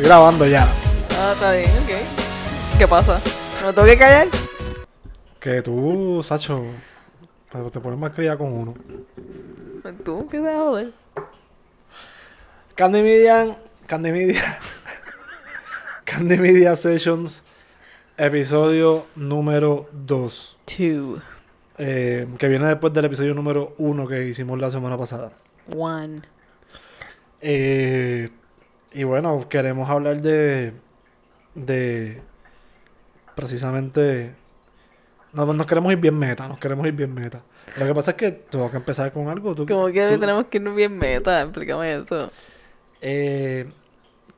Estoy grabando ya. Ah, está bien, ok. ¿Qué pasa? ¿Me tengo que callar? Que tú, Sacho, pero te pones más cría con uno. Tú empiezas a joder. Candy Media, Candy Media, Candy Media Sessions, episodio número 2. Two. eh, que viene después del episodio número 1 que hicimos la semana pasada. One. Eh, y bueno, queremos hablar de. de. precisamente. No, nos queremos ir bien meta, nos queremos ir bien meta. Lo que pasa es que tengo que empezar con algo. Tú, Como que tú- tenemos que irnos bien meta, explícame eso. eh,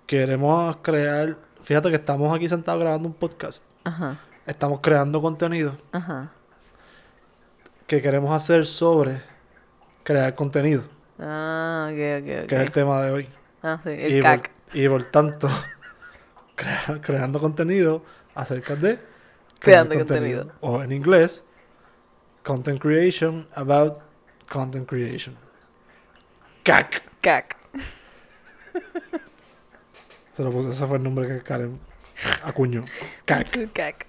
queremos crear. Fíjate que estamos aquí sentados grabando un podcast. Ajá, Estamos creando contenido ajá. que queremos hacer sobre crear contenido, Ah, ok, ok, ok. que es el tema de hoy. Ah, sí, y, el por, cac. y por tanto, crea- creando contenido acerca de Creando contenido. O en inglés, content creation about content creation. CAC. Cac. Se lo puse- ese fue el nombre que Karen acuñó. CAC. Cac.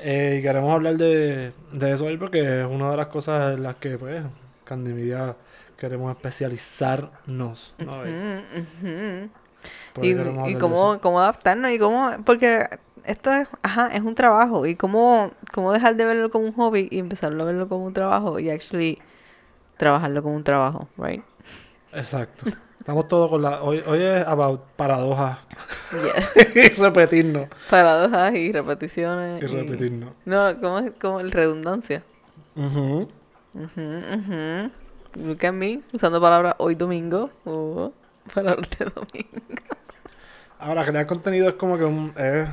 Eh, y queremos hablar de, de eso hoy porque es una de las cosas en las que, pues, Candy Media queremos especializarnos. ¿no? Por ahí Y, cómo, cómo adaptarnos y cómo, porque esto es, ajá, es un trabajo y cómo, cómo dejar de verlo como un hobby y empezarlo a verlo como un trabajo y actually trabajarlo como un trabajo, right? Exacto. Estamos todos con la... Hoy, hoy es about paradojas Yeah. y repetirnos. Paradojas y repeticiones. Y repetirnos. No, como como redundancia. Ujú, ujú. Look at me, usando palabras hoy domingo o palabras de domingo. Ahora, crear contenido es como que un... Es,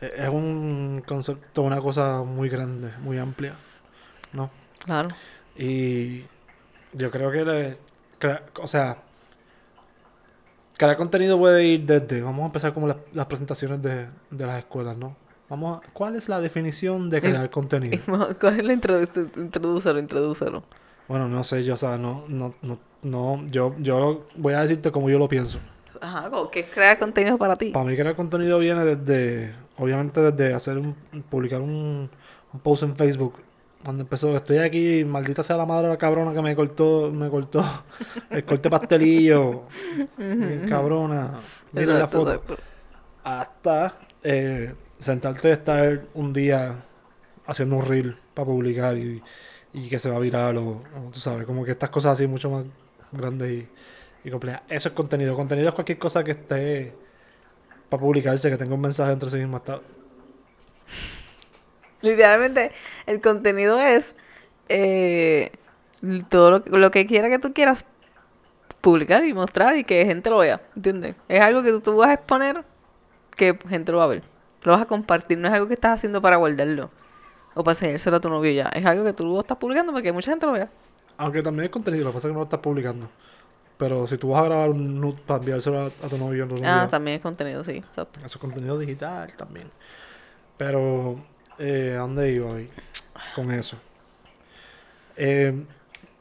es un concepto, una cosa muy grande, muy amplia. ¿No? Claro. Y yo creo que le, crea- o sea, crear contenido puede ir desde, vamos a empezar como las, las presentaciones de, de las escuelas, ¿no? Vamos a, ¿cuál es la definición de crear contenido? ¿Cuál es la introducción? Introdúcelo, introdúcelo. Bueno, no sé, yo, o sea, no, no, no, no, yo, yo voy a decirte como yo lo pienso. Ajá, es crear contenido para ti. Para mí crear contenido viene desde, obviamente desde hacer un, publicar un, un post en Facebook. Cuando empezó, estoy aquí, maldita sea la madre de la cabrona que me cortó, me cortó el corte pastelillo. Cabrona. Miren la foto. Hasta eh, sentarte y estar un día haciendo un reel para publicar y, y que se va a virar o, o tú sabes, como que estas cosas así mucho más grandes y, complejas. Eso es contenido. Contenido es cualquier cosa que esté para publicarse, que tenga un mensaje entre sí mismo. Hasta, Literalmente, el contenido es eh, todo lo, lo que quiera que tú quieras publicar y mostrar y que gente lo vea, ¿entiendes? Es algo que tú, tú vas a exponer que gente lo va a ver. Lo vas a compartir, no es algo que estás haciendo para guardarlo o para enseñárselo a tu novio ya. Es algo que tú estás publicando para que mucha gente lo vea. aunque también es contenido, lo que pasa es que no lo estás publicando. Pero si tú vas a grabar un nude para enviárselo a, a tu novio, tu Ah, también es contenido, sí, exacto. Eso es contenido digital también. Pero, eh, ¿a dónde iba hoy con eso? Eh,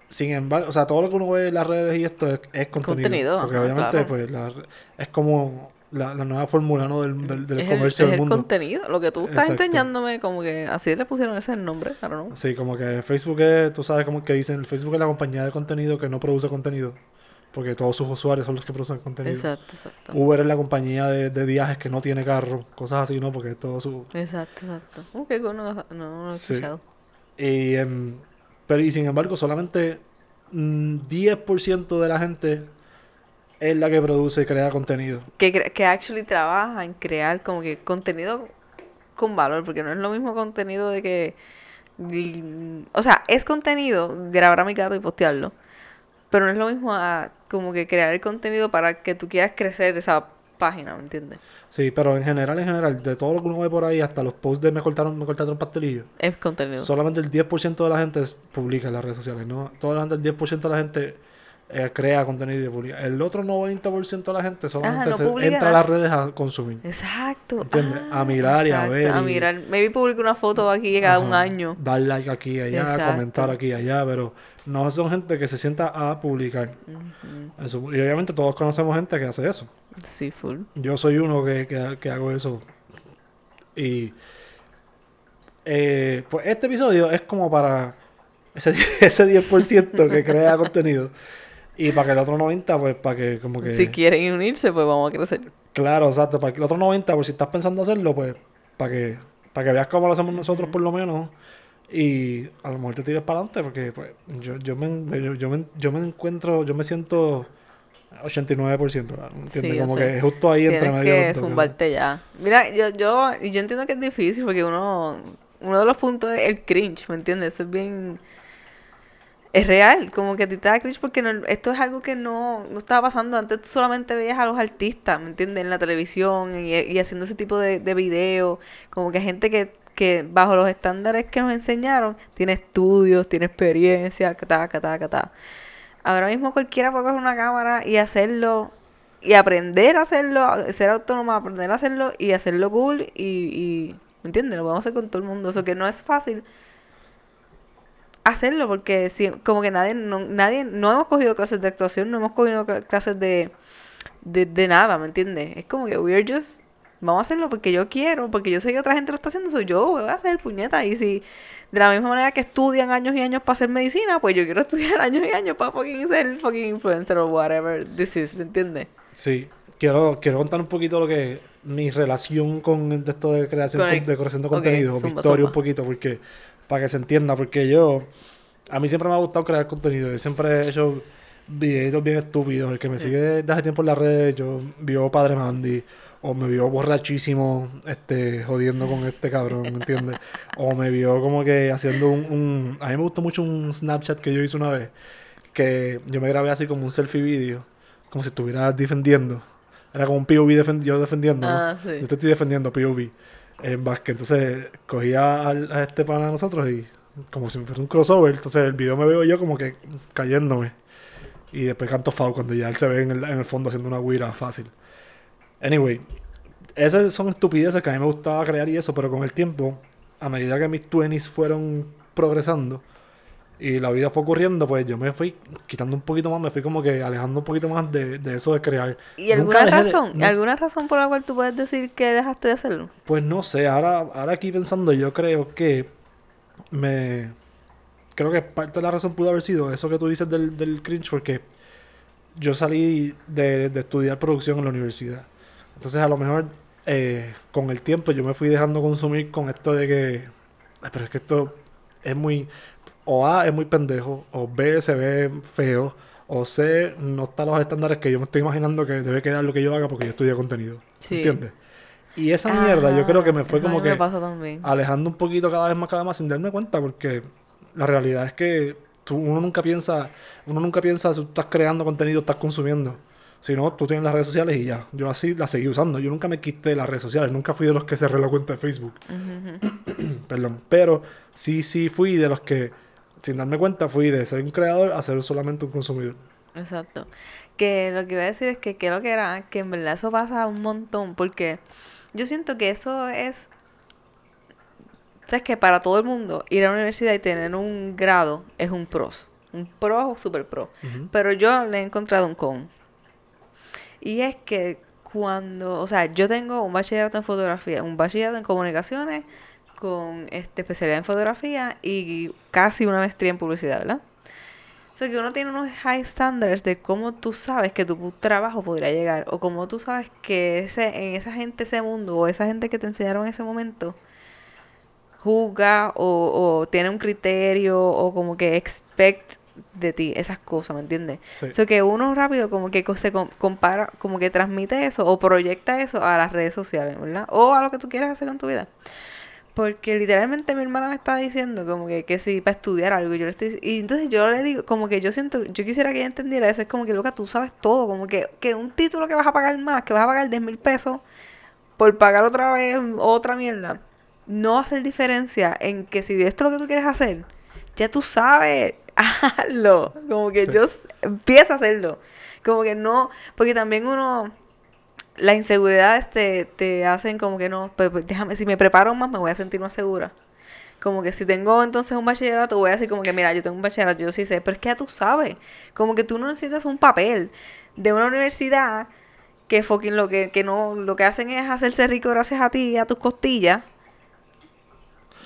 sin embargo, o sea, todo lo que uno ve en las redes y esto es, es contenido. Contenido, porque obviamente, claro. pues, la es como la, la nueva fórmula, ¿no? Del, del, del es el, comercio es del el contenido, lo que tú estás Exacto. enseñándome, como que así le pusieron ese nombre, don't know. Sí, como que Facebook es, tú sabes como que dicen, el Facebook es la compañía de contenido que no produce contenido. Porque todos sus usuarios son los que producen contenido. Exacto, exacto. Uber es la compañía de, de viajes que no tiene carro, cosas así, ¿no? Porque todo su, Exacto, exacto. Uh, qué cool, no, no, no lo he Sí. escuchado. Y, em, pero y sin embargo, solamente mm, 10% de la gente es la que produce y crea contenido. Que, que actually trabaja en crear como que contenido con valor, porque no es lo mismo contenido de que... O sea, es contenido grabar a mi gato y postearlo, pero no es lo mismo a como que crear el contenido para que tú quieras crecer esa página, ¿me entiendes? Sí, pero en general, en general, de todo lo que uno ve por ahí, hasta los posts de me cortaron, me cortaron pastelillo, Es contenido. solamente el 10% de la gente publica en las redes sociales, ¿no? Toda la gente, el 10% de la gente eh, crea contenido y publica. El otro 90% de la gente solamente no se- entra a las redes a consumir. Exacto. ¿Entiendes? Ah, A mirar y a ver A y- mirar. Maybe publico una foto aquí cada un año. Dar like aquí y allá, Exacto. comentar aquí y allá, pero no son gente que se sienta a publicar. Eso- y obviamente todos conocemos gente que hace eso. Sí, full. Yo soy uno que, que, que hago eso. Y eh, pues este episodio es como para ese, ese 10% que crea contenido. Y para que el otro 90%, pues para que como que... Si quieren unirse, pues vamos a crecer. Claro, exacto. Para que el otro 90, por si estás pensando hacerlo, pues para que, para que veas cómo lo hacemos nosotros por lo menos. Y a lo mejor te tires para adelante, porque pues, yo, yo, me, yo, yo me, yo me encuentro, yo me siento 89%, ¿verdad? ¿entiendes? Sí, como sé. que justo ahí entre Tienes medio. de que zumbarte ya. Mira, yo, yo, y yo entiendo que es difícil porque uno, uno de los puntos es el cringe, ¿me entiendes? Eso es bien, es real, como que a ti te da cringe porque no- esto es algo que no, no estaba pasando. Antes tú solamente veías a los artistas, ¿me entiendes? En la televisión y, haciendo ese tipo de, de videos, como que gente que, que bajo los estándares que nos enseñaron, tiene estudios, tiene experiencia, catá, catá, catá. Ahora mismo cualquiera puede coger una cámara y hacerlo y aprender a hacerlo, ser autónomo, aprender a hacerlo y hacerlo cool y, y ¿me entiendes? Lo podemos hacer con todo el mundo. Eso que no es fácil hacerlo porque si, como que nadie no, nadie no hemos cogido clases de actuación, no hemos cogido cl- clases de, de, de nada, ¿me entiendes? Es como que we're just vamos a hacerlo porque yo quiero, porque yo sé que otra gente lo está haciendo, soy yo, voy a hacer puñeta y si de la misma manera que estudian años y años para hacer medicina, pues yo quiero estudiar años y años para fucking ser fucking influencer o whatever this is, ¿me entiendes? Sí, quiero, quiero contar un poquito lo que mi relación con esto de creación, Con el- de creación de contenido, mi historia zumba. un poquito, porque para que se entienda, porque yo, a mí siempre me ha gustado crear contenido, yo siempre he hecho videos bien estúpidos, el que me sigue desde hace tiempo en las redes, yo vio Padre Mandy, o me vio borrachísimo, este, jodiendo con este cabrón, ¿me entiendes? O me vio como que haciendo un, un- a mí me gustó mucho un Snapchat que yo hice una vez, que yo me grabé así como un selfie video, como si estuviera defendiendo. Era como un POV defen- yo defendiendo, ¿no? Ah, sí. Yo te estoy defendiendo POV en básquet. Entonces cogía a este pana de nosotros y como si fuera un crossover. Entonces el video me veo yo como que cayéndome. Y después canto foul cuando ya él se ve en el, en el fondo haciendo una guira fácil. Anyway, esas son estupideces que a mí me gustaba crear y eso, pero con el tiempo, a medida que mis 20s fueron progresando y la vida fue ocurriendo, pues yo me fui quitando un poquito más, me fui como que alejando un poquito más de, de eso de crear. ¿Y Nunca alguna de- razón? no- ¿Alguna razón por la cual tú puedes decir que dejaste de hacerlo? Pues no sé, ahora, ahora aquí pensando, yo creo que me. Creo que parte de la razón pudo haber sido eso que tú dices del, del cringe, porque yo salí de, de estudiar producción en la universidad. Entonces, a lo mejor eh, con el tiempo yo me fui dejando consumir con esto de que. "Ay, Pero es que esto es muy. O A es muy pendejo, o B se ve feo, o C no está a los estándares que yo me estoy imaginando que debe quedar lo que yo haga porque yo estudié contenido. Sí. ¿Entiendes? Y esa mierda yo creo que me fue Ah, como me que alejando un poquito cada vez más, cada vez más sin darme cuenta, porque la realidad es que tú, uno nunca piensa, uno nunca piensa si tú estás creando contenido, estás consumiendo. Si no, tú tienes las redes sociales y ya. Yo así las seguí usando. Yo nunca me quité de las redes sociales. Nunca fui de los que cerré la cuenta de Facebook. Perdón. Pero sí, sí fui de los que, sin darme cuenta, fui de ser un creador a ser solamente un consumidor. Exacto. Que lo que iba a decir es que, lo que era, que en verdad eso pasa un montón, porque yo siento que eso es, sabes que para todo el mundo ir a la universidad y tener un grado es un pros, un pro o super pro. Pero yo le he encontrado un con. Y es que cuando, o sea, yo tengo un bachillerato en fotografía, un bachillerato en comunicaciones con este, especialidad en fotografía y casi una maestría en publicidad, ¿verdad? O sea, que uno tiene unos high standards de cómo tú sabes que tu trabajo podría llegar o cómo tú sabes que ese, en esa gente, ese mundo o esa gente que te enseñaron en ese momento juzga o, o tiene un criterio o como que expect de ti esas cosas, ¿me entiendes? Sí. O sea, que uno rápido como que se com- compara, como que transmite eso o proyecta eso a las redes sociales, ¿verdad? O a lo que tú quieras hacer con tu vida. Porque literalmente mi hermana me está diciendo como que, que si para estudiar algo, yo le estoy y entonces yo le digo, como que yo siento, yo quisiera que ella entendiera eso, es como que loca, tú sabes todo, como que, que un título que vas a pagar más, que vas a pagar 10 mil pesos por pagar otra vez otra mierda, no va a hacer diferencia en que si esto es lo que tú quieres hacer, ya tú sabes hazlo. Como que Sí. yo empieza a hacerlo. Como que no, porque también uno, las inseguridades te, te hacen como que no, pues, pues, déjame, si me preparo más me voy a sentir más segura. Como que si tengo entonces un bachillerato, voy a decir como que, mira, yo tengo un bachillerato, yo sí sé, pero es que ya tú sabes. Como que tú no necesitas un papel de una universidad que fucking lo que, que no, lo que hacen es hacerse rico gracias a ti y a tus costillas.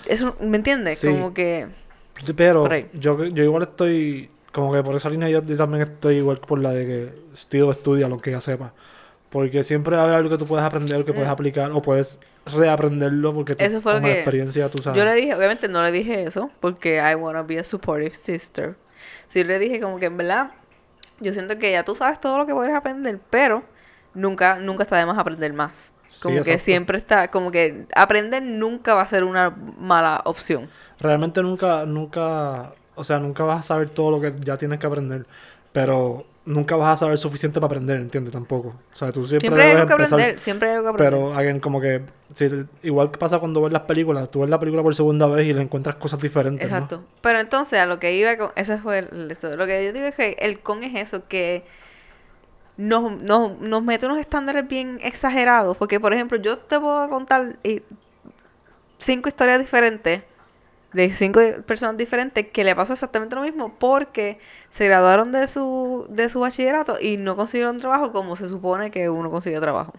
Eso, ¿me entiendes? Sí. Como que... Pero yo, yo igual estoy, como que por esa línea yo, yo también estoy igual por la de que estudio, estudia lo que ya sepa. Porque siempre haber algo que tú puedes aprender, que puedes Mm. aplicar, o puedes reaprenderlo porque tú, Eso fue la que- experiencia tú sabes. Yo le dije, obviamente no le dije eso, porque I wanna be a supportive sister. Sí le dije como que en verdad, yo siento que ya tú sabes todo lo que puedes aprender, pero nunca, nunca está de más aprender más. Sí, Como que siempre está, como que aprender nunca va a ser una mala opción. Realmente nunca, nunca, o sea, nunca vas a saber todo lo que ya tienes que aprender, pero nunca vas a saber suficiente para aprender, ¿entiendes? Tampoco. O sea, tú siempre, Siempre hay algo que empezar, aprender, siempre hay algo que aprender. Pero, again, como que, sí, igual que pasa cuando ves las películas, tú ves la película por segunda vez y le encuentras cosas diferentes, ¿no? Exacto. Pero entonces a lo que iba con, ese fue el, esto. lo que yo digo es que el con es eso, que nos, nos, nos mete unos estándares bien exagerados, porque por ejemplo yo te puedo contar cinco historias diferentes de cinco personas diferentes que le pasó exactamente lo mismo porque se graduaron de su, de su bachillerato y no consiguieron trabajo como se supone que uno consigue trabajo.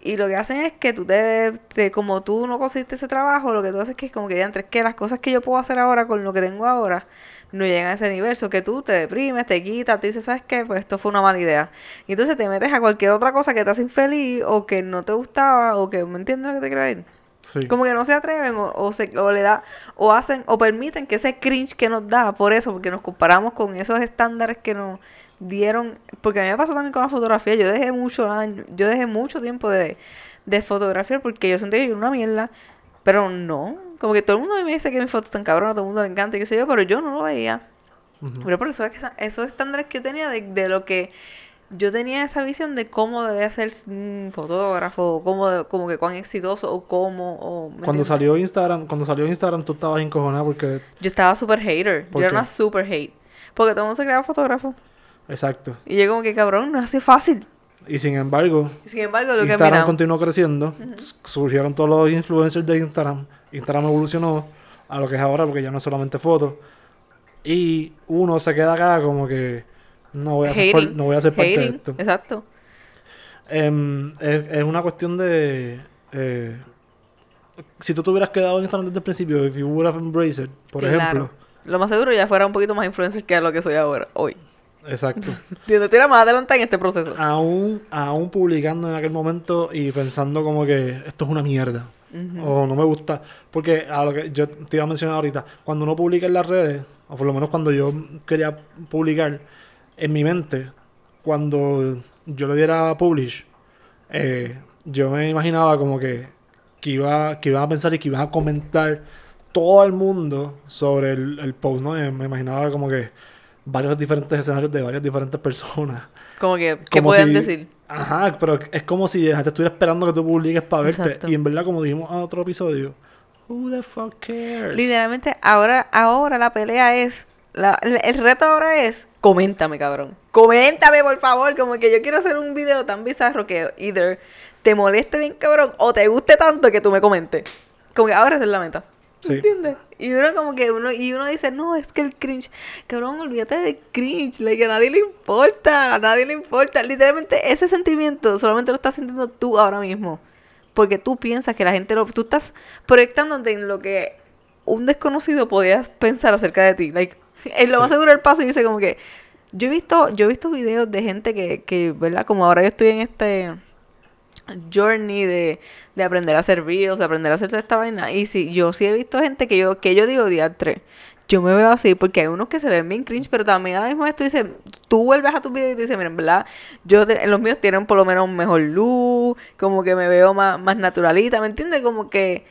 Y lo que hacen es que tú te, te- como tú no conseguiste ese trabajo, lo que tú haces es que es como que es que las cosas que yo puedo hacer ahora con lo que tengo ahora no llegan a ese nivel, so que tú te deprimes, te quitas, te dices, ¿sabes qué? Pues esto fue una mala idea. Y entonces te metes a cualquier otra cosa que te hace infeliz o que no te gustaba o que, ¿me entiendes lo que te quiero? Sí. Como que no se atreven o, o, se, o le da o hacen o permiten que ese cringe que nos da por eso, porque nos comparamos con esos estándares que nos dieron, porque a mí me pasa también con la fotografía, yo dejé mucho yo dejé mucho tiempo de, de fotografiar porque yo sentía que yo era una mierda, pero no, como que todo el mundo a mí me dice que mis fotos están cabronas, todo el mundo le encanta y qué sé yo, pero yo no lo veía. Pero por eso es que esos estándares que yo tenía de, de lo que yo tenía esa visión de cómo debe ser un fotógrafo, o cómo, como que cuán exitoso o cómo. O, ¿me Cuando entiendes? salió Instagram, cuando salió Instagram tú estabas encojonada porque... Yo estaba super hater. ¿Por Yo era una super hate. Porque todo el mundo se creaba fotógrafo. Exacto. Y yo como que cabrón, no es así fácil. Y sin embargo, sin embargo, lo que Instagram continuó creciendo, surgieron todos los influencers de Instagram, Instagram evolucionó a lo que es ahora porque ya no es solamente fotos. Y uno se queda acá como que no voy a ser, Hating, no voy a ser parte de esto. Exacto. Em, es, es una cuestión de... eh, si tú te hubieras quedado en Instagram desde el principio, if you would have embraced it, por Claro. ejemplo. Lo más seguro ya fuera un poquito más influencer que lo que soy ahora, hoy. Exacto. Entiendo, tira más adelante en este proceso. aún, aún publicando en aquel momento y pensando como que esto es una mierda. O no me gusta. Porque a lo que yo te iba a mencionar ahorita, cuando uno publica en las redes, o por lo menos cuando yo quería publicar, en mi mente, cuando yo le diera publish, eh, yo me imaginaba como que, que, iba, que iban a pensar y que iban a comentar todo el mundo sobre el, el post, ¿no? Me imaginaba como que varios diferentes escenarios de varias diferentes personas. Como que, ¿qué Como pueden si- decir? Ajá, pero es como si la gente estuviera esperando que tú publiques para verte. Exacto. Y en verdad, como dijimos en otro episodio, who the fuck cares? Literalmente, ahora, ahora la pelea es. la- el reto ahora es. Coméntame, cabrón. Coméntame, por favor. Como que yo quiero hacer un video tan bizarro que either te moleste bien, cabrón, o te guste tanto que tú me comentes. Como que ahora esa es la meta. Sí. ¿Entiendes? Y uno como que uno, y uno dice, no, es que el cringe, cabrón, olvídate del cringe, like, a nadie le importa, a nadie le importa. Literalmente ese sentimiento solamente lo estás sintiendo tú ahora mismo. Porque tú piensas que la gente lo, tú estás proyectándote en lo que un desconocido podías pensar acerca de ti. Like, en lo más seguro el paso y dice como que, yo he visto, yo he visto videos de gente que, que, ¿verdad? Como ahora yo estoy en este journey de, de aprender a hacer videos, de aprender a hacer toda esta vaina. Y sí, yo sí he visto gente que yo, que yo digo diantre. Yo me veo así porque hay unos que se ven bien cringe, pero también ahora mismo esto dice, tú vuelves a tus videos y tú dices, miren, ¿verdad? Yo, te- los míos tienen por lo menos un mejor luz, como que me veo más, más naturalita, ¿me entiendes? Como que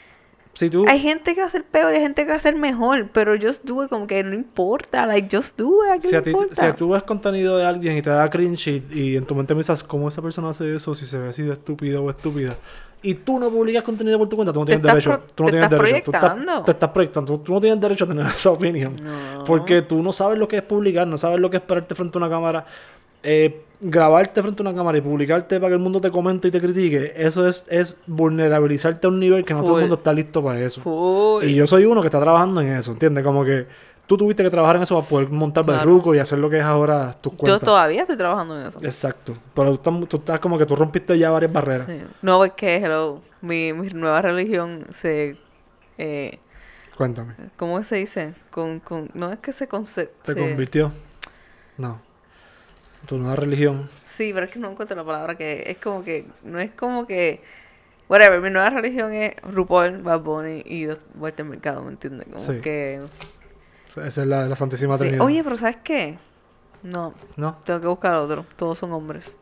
Si tú, hay gente que va a ser peor y hay gente que va a ser mejor, pero just do it, como que no importa, like, just do it, ¿a qué si, a ti, importa? si tú ves contenido de alguien y te da cringe y, y en tu mente piensas cómo esa persona hace eso, si se ve así de estúpido o estúpida, y tú no publicas contenido por tu cuenta, tú no tienes derecho. tú no te tienes estás derecho. Tú te estás proyectando. Tú, tú no tienes derecho a tener esa opinión. No. Porque tú no sabes lo que es publicar, no sabes lo que es pararte frente a una cámara. Eh, grabarte frente a una cámara y publicarte para que el mundo te comente y te critique, eso es, es vulnerabilizarte a un nivel que no todo el mundo está listo para eso. Full. Y yo soy uno que está trabajando en eso, ¿entiendes? Como que tú tuviste que trabajar en eso para poder montar Claro. berruco y hacer lo que es ahora tus Yo cuentas. todavía estoy trabajando en eso. Exacto. Pero tú, estás- tú estás como que tú rompiste ya varias barreras. Sí. No, es que, hello, mi, mi nueva religión se... Eh, Cuéntame. ¿Cómo se dice? Con, con, no es que se... conce- ¿Te se- convirtió? No. Tu nueva religión. Sí, pero es que no encuentro la palabra que... Es como que... No es como que... Whatever, mi nueva religión es RuPaul, Bad Bunny y Walter Mercado, ¿me entiendes? Como Sí. que... Esa es la, la Santísima sí. Trinidad. Oye, pero ¿sabes qué? No, ¿No? tengo que buscar otro. Todos son hombres.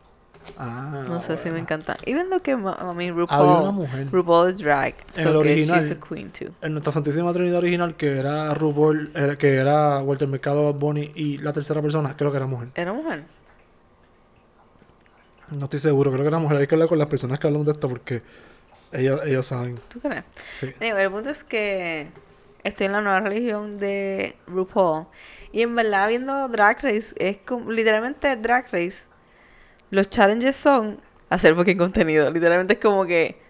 Ah, No sé si me bueno. encanta. Y viendo que a mí RuPaul... Había una mujer. RuPaul es drag. En so el original. she's a queen too. En nuestra Santísima Trinidad original, que era RuPaul, era- que era Walter Mercado, Bunny y la tercera persona, creo que era mujer. ¿Era mujer? No estoy seguro, creo que era mujer. Hay que hablar con las personas que hablan de esto porque ellos, ellos saben. ¿Tú crees? Sí. Anyway, el punto es que estoy en la nueva religión de RuPaul. Y en verdad, viendo Drag Race, es como, literalmente Drag Race. Los challenges son hacer fucking contenido. Literalmente es como que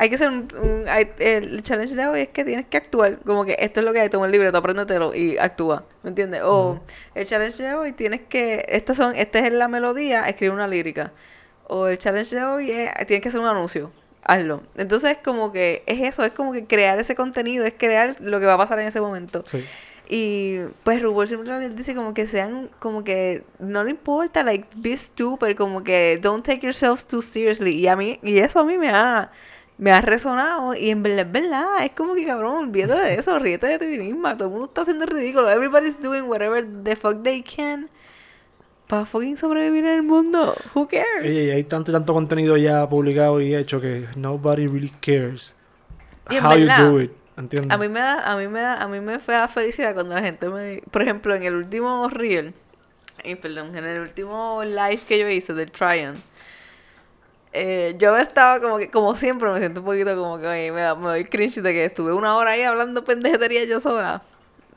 hay que hacer un. un- hay- el challenge de hoy es que tienes que actuar. Como que esto es lo que hay, toma el libreto, apréndetelo y actúa. ¿Me entiendes? O el challenge de hoy tienes que. Estas son, esta es la melodía, escribe una lírica. O el challenge de hoy es, tienes que hacer un anuncio. Hazlo. Entonces, como que es eso, es como que crear ese contenido, es crear lo que va a pasar en ese momento. Sí. Y pues RuPaul siempre les dice como que sean, como que no le importa, like, be stupid, como que don't take yourselves too seriously. Y a mí, y eso a mí me ha, me ha resonado. Y en verdad, es verdad, es como que cabrón, olvídate de eso, ríete de ti misma. Todo el mundo está haciendo ridículo. Everybody's doing whatever the fuck they can para fucking sobrevivir en el mundo. Who cares? Oye, y hay tanto y tanto contenido ya publicado y hecho que nobody really cares Y en how you verdad, do it. ¿Entiendes? A mí me da, a mí me da, a mí me fue da felicidad cuando la gente me, por ejemplo, en el último reel, y perdón, en el último live que yo hice del Tryon, eh, yo estaba como que, como siempre, me siento un poquito como que oye, me, da, me doy cringe de que estuve una hora ahí hablando pendejetería yo sola.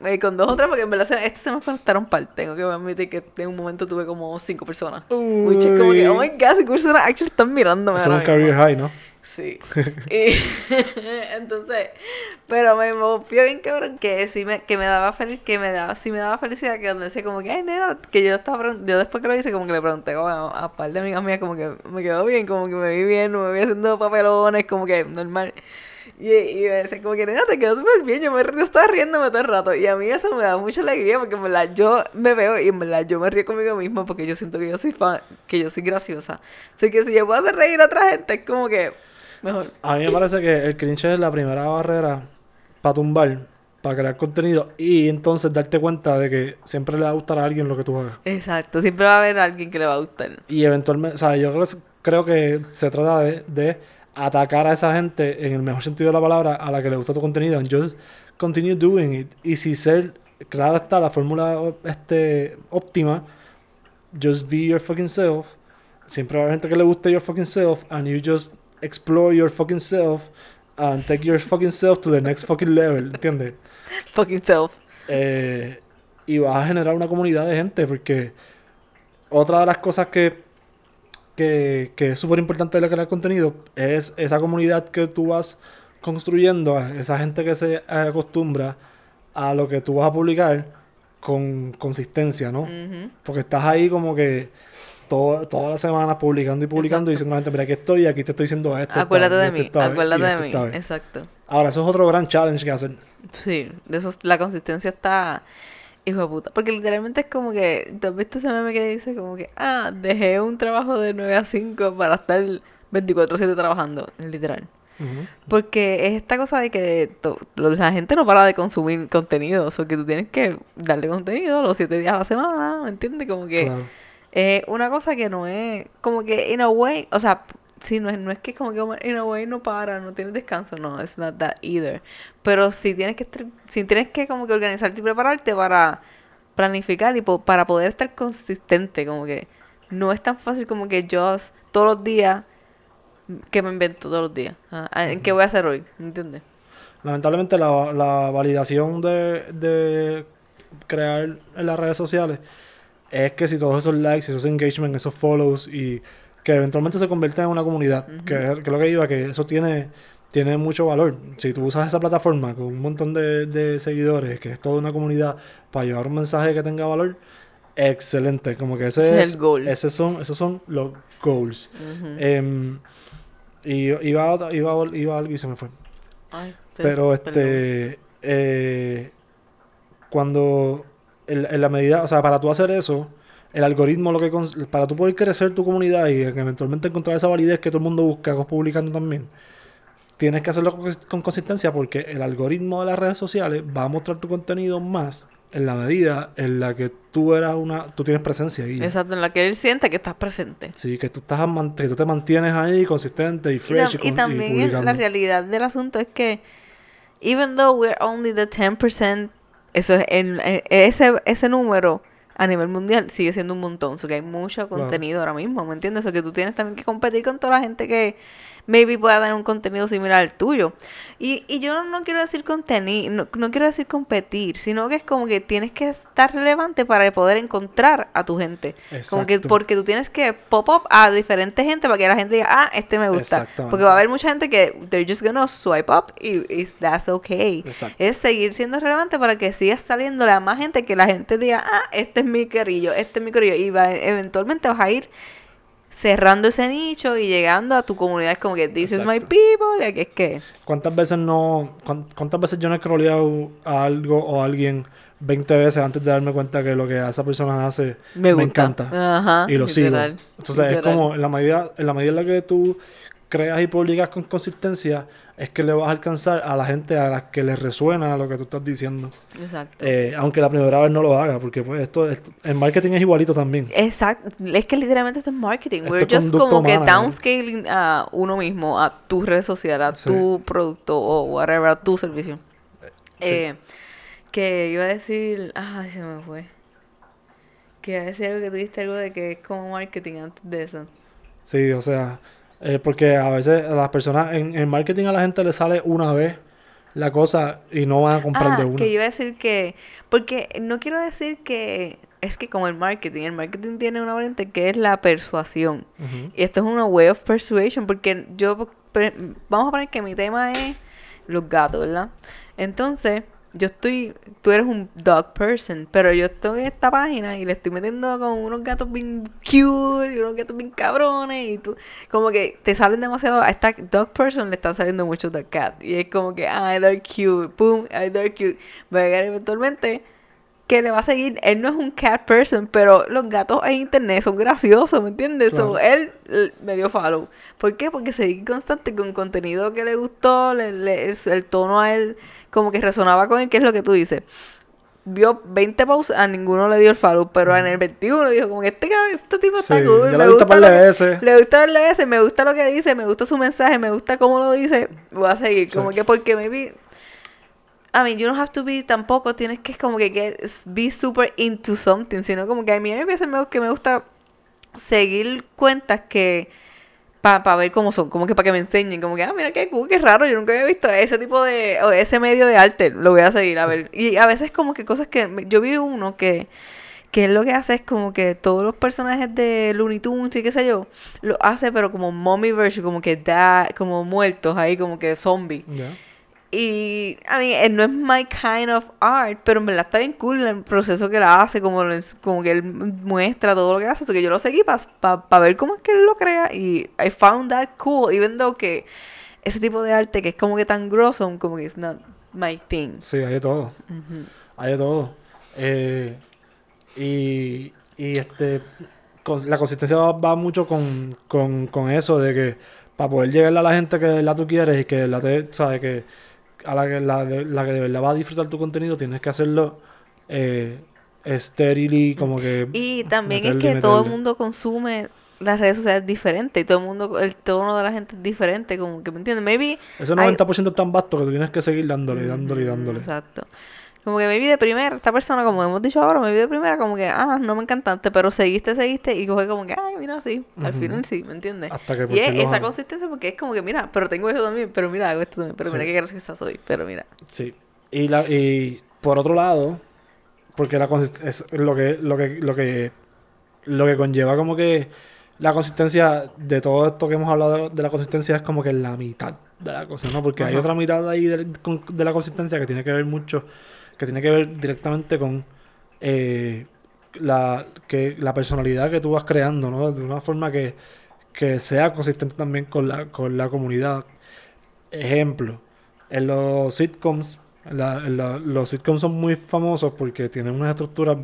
eh, con dos o tres, porque en verdad se, este se me conectaron par. Tengo que admitir que en un momento tuve como cinco personas. Which is como que, oh my god, cinco personas actually están mirándome. Eso es un career high, ¿no? Sí. Y entonces, pero me movió bien cabrón que sí me, que me daba feliz, que me daba, sí me daba felicidad que donde decía como que, ay nena, que yo estaba yo después que lo hice como que le pregunté a, a par de amigas mías como que me quedó bien, como que me vi bien, me vi haciendo papelones, como que normal. Y, y me decía como que nena, te quedó súper bien, yo me río, estaba riéndome todo el rato. Y a mí eso me da mucha alegría porque en verdad yo me veo y en verdad yo me río conmigo misma porque yo siento que yo soy fan, que yo soy graciosa. Así que si yo puedo hacer reír a otra gente, es como que mejor. A mí me parece que el cringe es la primera barrera para tumbar, para crear contenido y entonces darte cuenta de que siempre le va a gustar a alguien lo que tú hagas. Exacto, siempre va a haber alguien que le va a gustar. Y eventualmente, o sea, yo creo, creo que se trata de, de atacar a esa gente en el mejor sentido de la palabra a la que le gusta tu contenido and just continue doing it. Y si ser, claro está la fórmula este, óptima, just be your fucking self. Siempre va a haber gente que le guste your fucking self and you just explore your fucking self and take your fucking self to the next fucking level, ¿entiendes? Fucking self. Eh, y vas a generar una comunidad de gente porque otra de las cosas que, que, que es súper importante de crear contenido es esa comunidad que tú vas construyendo, esa gente que se acostumbra a lo que tú vas a publicar con consistencia, ¿no? Porque estás ahí como que todo, todas las semanas publicando y publicando y diciendo a la gente, mira, aquí estoy, aquí te estoy diciendo esto. Acuérdate de mí, acuérdate de mí. esta vez". Exacto. Ahora, eso es otro gran challenge que hacer. Sí, de eso, la consistencia está hijo de puta. Porque literalmente es como que, ¿tú has visto ese meme que dice como que, ah, dejé un trabajo de 9 a 5 para estar 24-7 trabajando, literal. Porque es esta cosa de que la gente no para de consumir contenido, o sea, que tú tienes que darle contenido los 7 días a la semana, ¿me entiendes? Como que... Claro. Es una cosa que no es como que in a way, o sea, sí, no es, no es que como que in a way no para, no tienes descanso, no, it's not that either. Pero sí tienes que sí tienes que como que organizarte y prepararte para planificar y po- para poder estar consistente, como que no es tan fácil como que yo todos los días que me invento todos los días. Ah, ah, ¿En qué voy a hacer hoy? ¿Me entiendes? Lamentablemente la, la validación de, de crear en las redes sociales es que si todos esos likes, esos engagement, esos follows y que eventualmente se convierten en una comunidad, que, es- que es lo que iba, que eso tiene, tiene mucho valor. Si tú usas esa plataforma con un montón de, de seguidores, que es toda una comunidad, para llevar un mensaje que tenga valor, excelente. Como que ese, Ese es el goal. Esos son, esos son los goals. Em, y iba, iba, iba algo y se me fue. Ay, per- Pero este, eh, cuando en, en la medida, o sea, para tú hacer eso, el algoritmo, lo que para tú poder crecer tu comunidad y eventualmente encontrar esa validez que todo el mundo busca, publicando también, tienes que hacerlo con, con consistencia porque el algoritmo de las redes sociales va a mostrar tu contenido más en la medida en la que tú eras una, tú tienes presencia ahí. Exacto, en la que él siente que estás presente. Sí, que tú estás que tú te mantienes ahí consistente y Y, fresh tam- y, y y también el- publicando. la realidad del asunto es que, even though we're only the 10%, eso es en, en- ese, ese número a nivel mundial sigue siendo un montón. O que hay mucho Claro. contenido ahora mismo, ¿me entiendes? O que tú tienes también que competir con toda la gente que maybe pueda tener un contenido similar al tuyo. Y, y yo no, no quiero decir contenido, no, no quiero decir competir, sino que es como que tienes que estar relevante para poder encontrar a tu gente. Como que Exacto. porque tú tienes que pop up a diferente gente para que la gente diga, ah, este me gusta. Porque va a haber mucha gente que they're just gonna swipe up y y that's okay. Exacto. Es seguir siendo relevante para que sigas saliéndole a más gente que la gente diga, ah, este es mi querillo, este es mi querillo. Y va, eventualmente vas a ir cerrando ese nicho y llegando a tu comunidad. Es como que, this is my Exacto. people. y que es que, ¿Cuántas veces no, cuán- cuántas veces yo no he scrolleado a algo o a alguien 20 veces antes de darme cuenta que lo que esa persona hace me encanta Ajá, y lo sigo? literal, Entonces es como en la medida en la medida en la que tú creas y publicas con consistencia es que le vas a alcanzar a la gente a la que le resuena lo que tú estás diciendo. Exacto. Eh, aunque la primera vez no lo haga, porque pues esto, esto en marketing es igualito también. Exacto, es que literalmente esto es marketing. Esto We're just como que ¿eh? downscaling a uno mismo, a tu red social, a Sí. tu producto o whatever, a tu servicio. Sí. Eh, que iba a decir, ay, se me fue. Que iba a decir algo que tú dijiste algo de que es como marketing antes de eso. Sí, o sea, eh, porque a veces a las personas en, en marketing a la gente le sale una vez la cosa y no van a comprar Ah, de una. que iba a decir que, porque no quiero decir que es que como el marketing, el marketing tiene una variante que es la persuasión. Y esto es una way of persuasion, porque yo, vamos a poner que mi tema es los gatos, ¿verdad? Entonces, yo estoy, tú eres un dog person, pero yo estoy en esta página y le estoy metiendo con unos gatos bien cute y unos gatos bien cabrones y tú, como que te salen demasiado, a esta dog person le están saliendo muchos dog cat y es como que, ah, they're cute, boom, ay, they're cute, va a llegar eventualmente que le va a seguir. Él no es un cat person, pero los gatos en internet son graciosos, ¿me entiendes? So, Claro. él, eh, me dio follow. ¿Por qué? Porque seguí constante con contenido que le gustó, le- le- el, el tono a él como que resonaba con él, que es lo que tú dices. Vio 20 posts, a ninguno le dio el follow, pero en el 21 dijo como que este, este tipo está Sí, cool, me gusta que- veces. le gusta darle veces, me gusta lo que dice, me gusta su mensaje, me gusta cómo lo dice, voy a seguir. Como Sí. que porque maybe. I mean, you don't have to be tampoco, tienes que como que get, be super into something, sino como que a mí a veces me, que me gusta seguir cuentas que para ver cómo son, como que para que me enseñen, como que, ah, mira qué cool, qué raro, yo nunca había visto ese tipo de, o ese medio de arte, lo voy a seguir, a ver. Y a veces como que cosas que, yo vi uno que, que él lo que hace es como que todos los personajes de Looney Tunes y qué sé yo, lo hace pero como mommy version, como que da, como muertos ahí, como que zombie. Y, a mí, no es my kind of art, pero en verdad está bien cool el proceso que la hace, como, como que él muestra todo lo que hace, así que yo lo seguí para ver cómo es que él lo crea y I found that cool, even though que ese tipo de arte que es como que tan grosso, como que it's not my thing. Sí, hay de todo. Hay de todo. Eh, y, y este con- la consistencia va, va mucho con, con, con eso de que para poder llegarle a la gente que verdad tú quieres y que verdad te, sabe que a la que la, la que de verdad va a disfrutar tu contenido tienes que hacerlo eh, steadily como que Y también es meterle, que todo el meterle. mundo consume las redes sociales diferente y todo el mundo, el tono de la gente es diferente, como que, ¿me entiendes? Maybe ese hay- 90% es tan vasto que tú tienes que seguir dándole y dándole y dándole Exacto. Como que maybe de primera, esta persona, como hemos dicho ahora, maybe de primera, como que, ah, no me encantaste, pero seguiste, seguiste, y coge como que, ay, mira, sí, al final sí, ¿me entiendes? Hasta que por Y es esa consistencia porque es como que, mira, pero tengo eso también, pero mira, hago esto también, pero mira qué graciosa soy, pero mira. Sí. Y, la, y por otro lado, porque la es lo que, lo que, lo que, lo que conlleva como que la consistencia de todo esto que hemos hablado de, la consistencia es como que la mitad de la cosa, ¿no? Porque hay otra mitad ahí de, de la consistencia que tiene que ver mucho, que tiene que ver directamente con eh, la, que, la personalidad que tú vas creando, ¿no? De una forma que, que sea consistente también con la, con la comunidad. Ejemplo, en los sitcoms, la- la- los sitcoms son muy famosos porque tienen unas estructuras,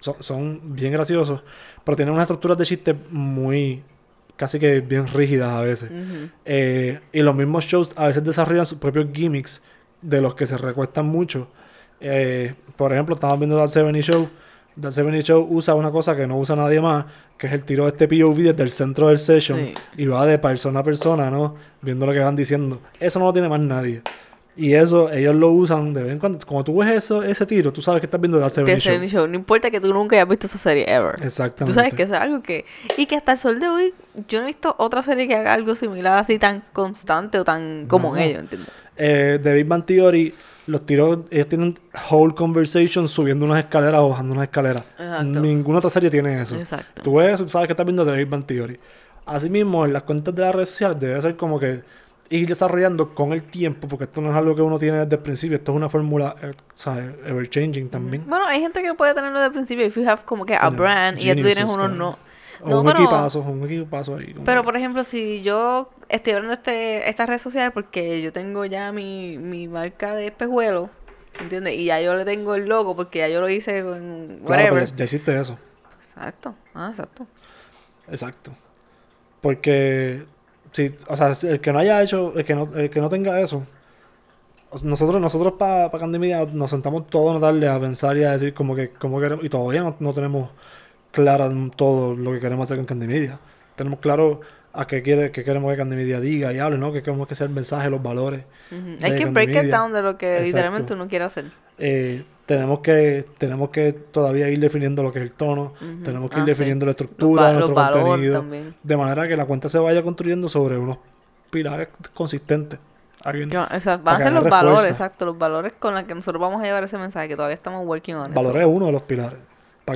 son, son bien graciosos, pero tienen unas estructuras de chistes muy, casi que bien rígidas a veces. Eh, y los mismos shows a veces desarrollan sus propios gimmicks de los que se recuestan mucho. Eh, por ejemplo, estamos viendo The 70 Show. The 70 Show usa una cosa que no usa nadie más, que es el tiro de este POV desde el centro del session Sí. y va de persona a persona, ¿no? Viendo lo que van diciendo. Eso no lo tiene más nadie. Y eso ellos lo usan de vez en cuando. Cuando tú ves eso, ese tiro, tú sabes que estás viendo The 70 The Show. 70 Show. No importa que tú nunca hayas visto esa serie ever. Exactamente. Tú sabes que eso es algo que... Y que hasta el sol de hoy yo no he visto otra serie que haga algo similar así tan constante o tan como No. ellos, ¿entiendes? eh, de Big Bang Theory, los tiros, ellos tienen whole conversation subiendo unas escaleras o bajando unas escaleras. Exacto. Ninguna otra serie tiene eso. Exacto. Tú ves sabes que estás viendo The Big Bang Theory. Asimismo, en las cuentas de las redes sociales debe ser como que ir desarrollando con el tiempo, porque esto no es algo que uno tiene desde el principio, esto es una fórmula, eh, ¿sabes? Ever changing también. Bueno, hay gente que puede tenerlo desde el principio. If you have como que a brand y ya tú tienes unos claro. no. No, un pero- equipazo, un equipazo ahí. como Pero por ejemplo, si yo estoy abriendo este, esta red social porque yo tengo ya mi, mi marca de espejuelo, ¿entiendes? Y ya yo le tengo el logo porque ya yo lo hice con Claro, pues ya, hiciste eso. Exacto. Ah, exacto. Exacto. Porque si, o sea, el que no haya hecho, el que no, el que no tenga eso, nosotros, nosotros para pa Candy nos sentamos todos una tarde a pensar y a decir como que cómo queremos, y todavía no, no tenemos claro todo lo que queremos hacer con Candy Media. Tenemos claro a qué quiere, qué queremos que Candy Media diga y hable, ¿no? Que queremos que sea el mensaje, los valores. Hay que Candy break it down de lo que Exacto. literalmente uno quiere hacer. Eh, tenemos que tenemos que todavía ir definiendo lo que es el tono, tenemos que ir Ah, sí. definiendo la estructura de los nuestro valores contenido. también. De manera que la cuenta se vaya construyendo sobre unos pilares consistentes. Alguien- Que va- o sea, van a ser los valores, exacto, los valores con los que nosotros vamos a llevar ese mensaje, que todavía estamos working on valores es uno de los pilares.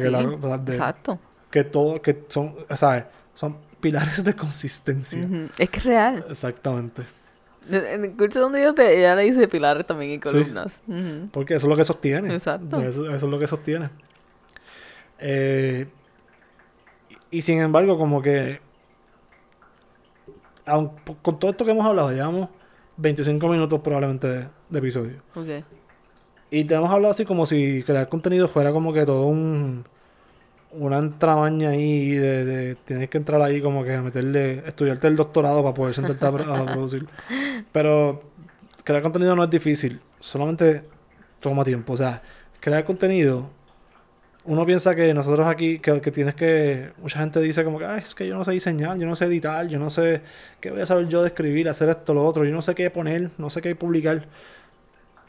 Para que, la- de- Exacto. que todo, que son, ¿sabes? Son pilares de consistencia. Es que es real. Exactamente. En el curso donde yo te, ella le dice pilares también y columnas. Porque eso es lo que sostiene. Exacto. Eso, eso es lo que sostiene. Eh, y, y sin embargo, como que. aun- con todo esto que hemos hablado, llevamos 25 minutos probablemente de, de episodio. Ok. Y te hemos hablado así como si crear contenido fuera como que todo un. Una entramaña ahí de, Tienes que entrar ahí como que a meterle. Estudiarte el doctorado para poder sentarte a producir. Pero crear contenido no es difícil. Solamente toma tiempo. O sea, crear contenido. Uno piensa que nosotros aquí, que, que tienes que. Mucha gente dice como que, "Ay, es que yo no sé diseñar, yo no sé editar, yo no sé qué voy a saber yo de escribir, hacer esto, lo otro, yo no sé qué poner, no sé qué publicar.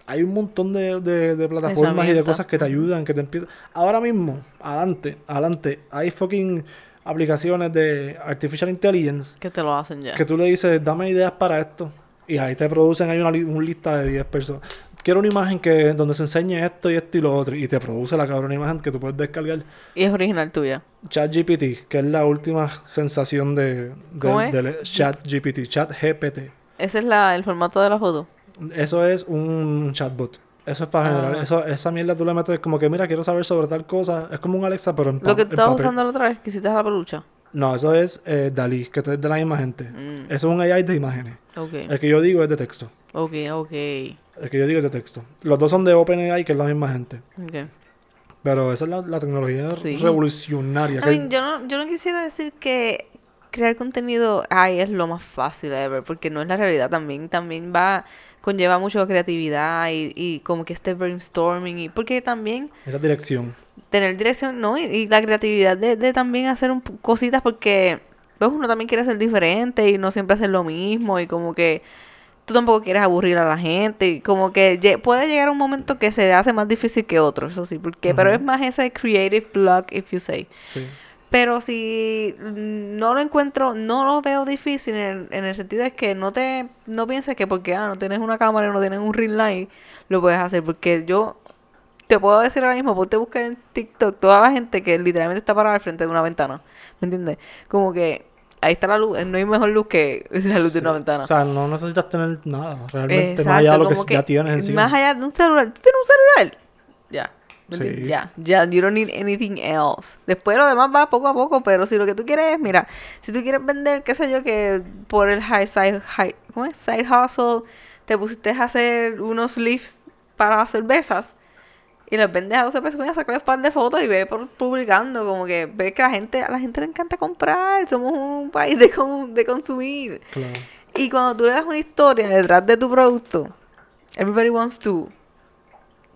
Hay un montón de, de- de plataformas y de cosas que te ayudan, que te empiezan. Ahora mismo, adelante, adelante, hay fucking aplicaciones de Artificial Intelligence Que te lo hacen ya. que tú le dices, dame ideas para esto. Y ahí te producen ahí una, li- un lista de 10 personas. Quiero una imagen que donde se enseñe esto y esto y lo otro. Y te produce la cabrona imagen que tú puedes descargar. Y es original tuya. ChatGPT, que es la última sensación de, de- del ChatGPT, ChatGPT. Ese es la, el formato de la foto. Eso es un chatbot. Eso es para Ah. generar. Eso, esa mierda tú le metes como que, mira, quiero saber sobre tal cosa. Es como un Alexa, pero en, Lo que estabas usando la otra vez, que hiciste la pelucha. No, eso es eh, Dalí, que es de la misma gente. Mm. Eso es un AI de imágenes. Ok. El que yo digo es de texto. Ok, ok. El que yo digo es de texto. Los dos son de OpenAI, que es la misma gente. Ok. Pero esa es la, la tecnología Sí. revolucionaria. I que- mean, yo, no, yo no quisiera decir que crear contenido ay, es lo más fácil ever, porque no es la realidad. También, también va, conlleva mucho creatividad y, y como que este brainstorming. Y, porque también Esa dirección. tener dirección, ¿no? Y, y la creatividad de, de también hacer un, cositas porque pues uno también quiere ser diferente y no siempre hacer lo mismo y como que tú tampoco quieres aburrir a la gente. y Como que puede llegar un momento que se hace más difícil que otro, eso sí. Porque, Pero Ujú. es más ese creative block, if you say. Sí. Pero si no lo encuentro, no lo veo difícil en, en el sentido de que no te no pienses que porque ah, no tienes una cámara, no tienes un ring light, lo puedes hacer. Porque yo te puedo decir ahora mismo, ponte a buscar en TikTok toda la gente que literalmente está parada al frente de una ventana. ¿Me entiendes? Como que ahí está la luz, no hay mejor luz que la luz de una ventana. O sea, no necesitas tener nada, realmente, más allá de lo que como ya tienes encima. Más allá de un celular. ¿Tú tienes un celular? Ya. ¿Me Sí. Ya. Ya. You don't need anything else. Después lo demás va poco a poco, pero si lo que tú quieres es, mira, si tú quieres vender, qué sé yo, que por el high side, high, ¿cómo es? Side hustle, te pusiste a hacer unos leaves para cervezas y las vendes a 12 pesos, voy a sacar un par de fotos y ve por publicando, como que ve que a la gente, a la gente le encanta comprar, somos un país de, con- de consumir. Claro. Y cuando tú le das una historia detrás de tu producto, everybody wants to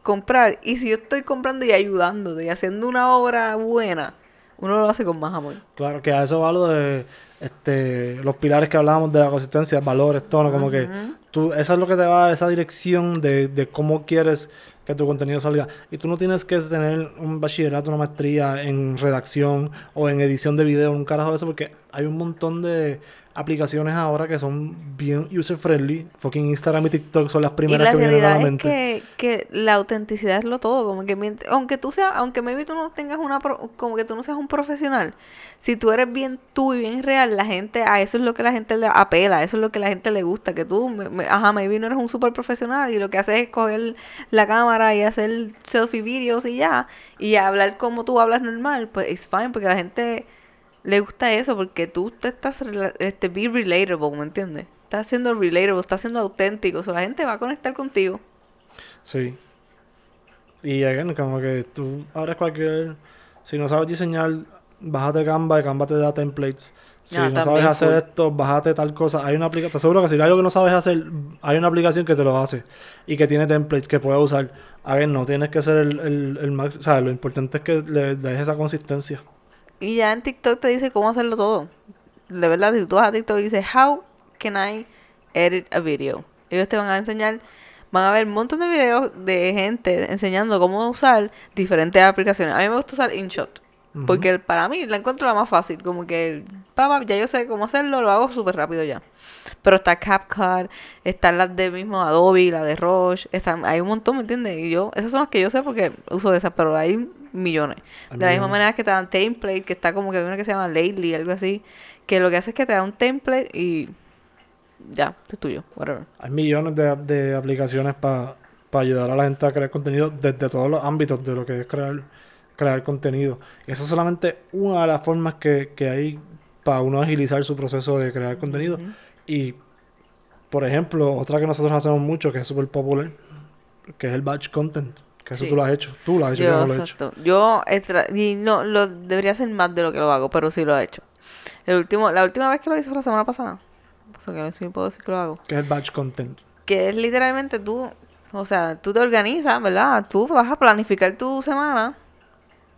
comprar. Y si yo estoy comprando y ayudándote y haciendo una obra buena, uno lo hace con más amor. Claro, que a eso va lo de este, los pilares que hablábamos de la consistencia, valores, tono, como que tú, eso es lo que te va a esa dirección de, de cómo quieres que tu contenido salga. Y tú no tienes que tener un bachillerato, una maestría en redacción o en edición de video, un carajo de eso, porque hay un montón de aplicaciones ahora que son bien user friendly. Fucking Instagram y TikTok son las Y primeras la que vienen a la es mente. que, que la autenticidad es lo todo, como que aunque tú seas, aunque maybe tú no tengas una pro- como que tú no seas un profesional, si tú eres bien tú y bien real, la gente, a eso es lo que la gente le apela, eso es lo que la gente le gusta, que tú, me- me- ajá, maybe no eres un super profesional y lo que haces es coger la cámara y hacer selfie videos y ya, y hablar como tú hablas normal, pues it's fine, porque la gente le gusta eso, porque tú te estás, este, be relatable, ¿me entiendes? Estás siendo relatable, estás siendo auténtico, o sea, la gente va a conectar contigo. Sí. Y again, como que tú abres cualquier. Si no sabes diseñar, bájate Canva y Canva te da templates. Si Ah, no sabes hacer esto, bájate tal cosa. Hay una aplicación, te aseguro que si hay algo que no sabes hacer, hay una aplicación que te lo hace y que tiene templates que puedes usar. Again, no tienes que ser el, el, el max. O sea, lo importante es que le des esa consistencia. Y ya en TikTok te dice cómo hacerlo todo. De verdad, si tú vas a TikTok y dices, How can I edit a video? Ellos te van a enseñar, van a ver un montón de videos de gente enseñando cómo usar diferentes aplicaciones. A mí me gusta usar InShot. Porque el- para mí la encuentro la más fácil. Como que, papá, ya yo sé cómo hacerlo, lo hago súper rápido ya. Pero está CapCut, están las de mismo Adobe, la de Roche, están, hay un montón, ¿me entiendes? Y yo, esas son las que yo sé porque uso esas, pero hay millones. Hay de la misma manera que te dan template, que está como que hay una que se llama Lately, algo así, que lo que hace es que te da un template y ya, es tuyo, whatever. Hay millones de, de aplicaciones para ayudar a la gente a crear contenido desde todos los ámbitos de lo que es crear, crear contenido. Y esa es solamente una de las formas que, que hay para uno agilizar su proceso de crear contenido. Y, por ejemplo, otra que nosotros hacemos mucho, que es súper popular, que es el batch content. Que eso Sí. tú lo has hecho. Tú lo has hecho, yo, Yo, no lo he hecho. exacto. Yo, y no, lo debería hacer más de lo que lo hago, pero sí lo he hecho. El último, la última vez que lo hice fue la semana pasada. O sea, que no sé si puedo decir que lo hago. Que es el batch content. que es literalmente tú, o sea, tú te organizas, ¿verdad? Tú vas a planificar tu semana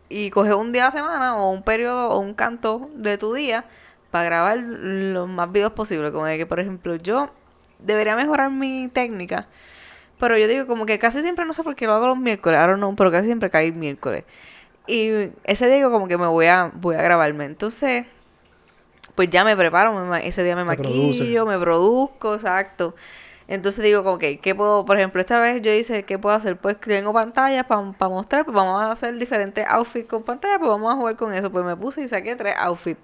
y coges un día a la semana o un periodo o un canto de tu día para grabar los más videos posible. Como de que, por ejemplo, yo debería mejorar mi técnica, pero yo digo como que casi siempre, no sé por qué lo hago los miércoles, ahora no, pero casi siempre cae el miércoles. Y ese día digo como que me voy a, voy a grabarme. Entonces, pues ya me preparo, me ese día me produce. maquillo, me produzco, exacto. Entonces digo como que, ¿qué puedo? Por ejemplo, esta vez yo hice, ¿qué puedo hacer? Pues tengo pantallas para mostrar, pues vamos a hacer diferentes outfits con pantalla, pues vamos a jugar con eso. Pues me puse y saqué tres outfits.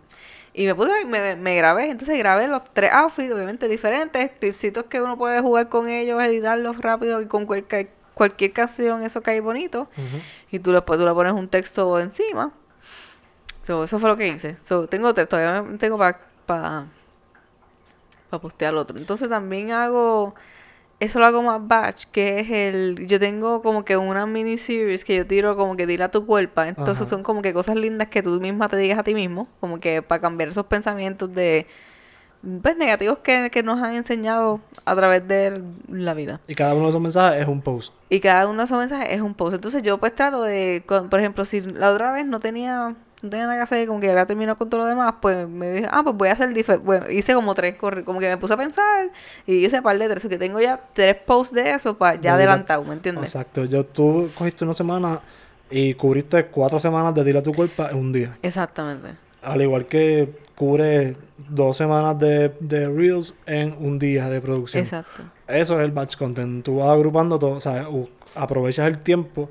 Y me puse, me, me grabé, entonces grabé los tres outfits, obviamente diferentes, clipsitos que uno puede jugar con ellos, editarlos rápido y con cualquier, cualquier canción eso cae bonito. Ujú. Y tú le, pues, tú le pones un texto encima. So, eso fue lo que hice. So, tengo tres, todavía tengo para pa, pa postear otro. Entonces también hago, eso lo hago más batch, que es el, yo tengo como que una mini series que yo tiro como que tira tu cuerpo. Entonces Ajá. son como que cosas lindas que tú misma te digas a ti mismo, como que para cambiar esos pensamientos de, pues negativos que, que nos han enseñado a través de la vida. Y cada uno de esos mensajes es un post. Y cada uno de esos mensajes es un post. Entonces yo pues trato de, por ejemplo, si la otra vez no tenía no tenía nada que hacer, como que había terminado con todo lo demás, pues me dije, ah, pues voy a hacer diferente. Bueno, hice como tres, como que me puse a pensar y hice un par de tres, o que tengo ya tres posts de eso para ya adelantado, ¿me entiendes? Exacto. Yo, tú cogiste una semana y cubriste cuatro semanas de Dile a tu cuerpo en un día. Exactamente. Al igual que cubre dos semanas de, de Reels en un día de producción. Exacto. Eso es el batch content. Tú vas agrupando todo, o sea, aprovechas el tiempo,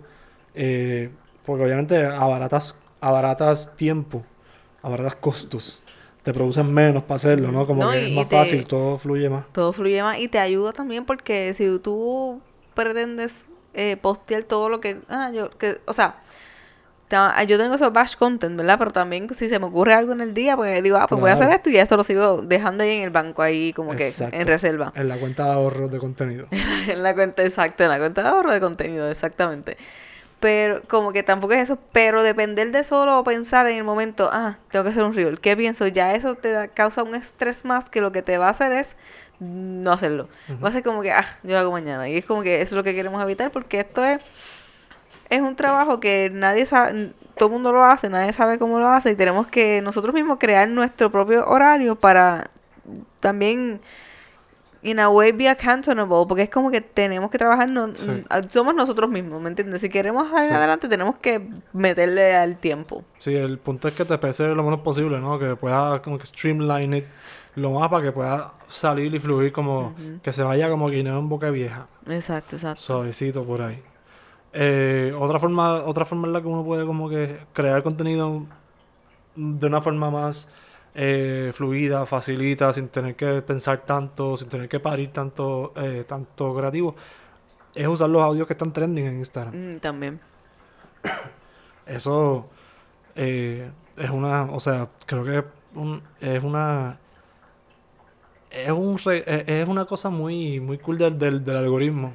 eh, porque obviamente abaratas, abaratas tiempo, abaratas costos. Te producen menos para hacerlo, ¿no? Como No, que es más te- fácil, todo fluye más. Todo fluye más y te ayuda también porque si tú pretendes eh, postear todo lo que, ah, yo, que, o sea, yo tengo esos batch content, ¿verdad? Pero también si se me ocurre algo en el día, pues digo, ah, pues voy a hacer esto y esto lo sigo dejando ahí en el banco, ahí como que Exacto. en reserva. En la cuenta de ahorros de contenido. en la cuenta exacta, en la cuenta de ahorro de contenido, exactamente. Pero como que tampoco es eso, pero depender de solo pensar en el momento, ah, tengo que hacer un reel, ¿qué pienso? Ya eso te da- causa un estrés más que lo que te va a hacer es no hacerlo. Va a ser como que, ah, yo lo hago mañana. Y es como que eso es lo que queremos evitar porque esto es es un trabajo que nadie sabe, todo el mundo lo hace, nadie sabe cómo lo hace y tenemos que nosotros mismos crear nuestro propio horario para también in a way be accountable, porque es como que tenemos que trabajar, no- Sí. somos nosotros mismos, ¿me entiendes? Si queremos salir Sí. adelante tenemos que meterle al tiempo. Sí, el punto es que te pese lo menos posible, ¿no? Que puedas como que streamline it lo más para que pueda salir y fluir como que se vaya como guineo en boca vieja, Exacto, exacto. suavecito por ahí. Eh, otra forma, otra forma en la que uno puede como que crear contenido de una forma más eh, fluida, facilita, sin tener que pensar tanto, sin tener que parir tanto, eh, tanto creativo, es usar los audios que están trending en Instagram. Mm, también. Eso eh, es una, o sea, creo que un- es una es un re- es una cosa muy muy cool del, del, del algoritmo.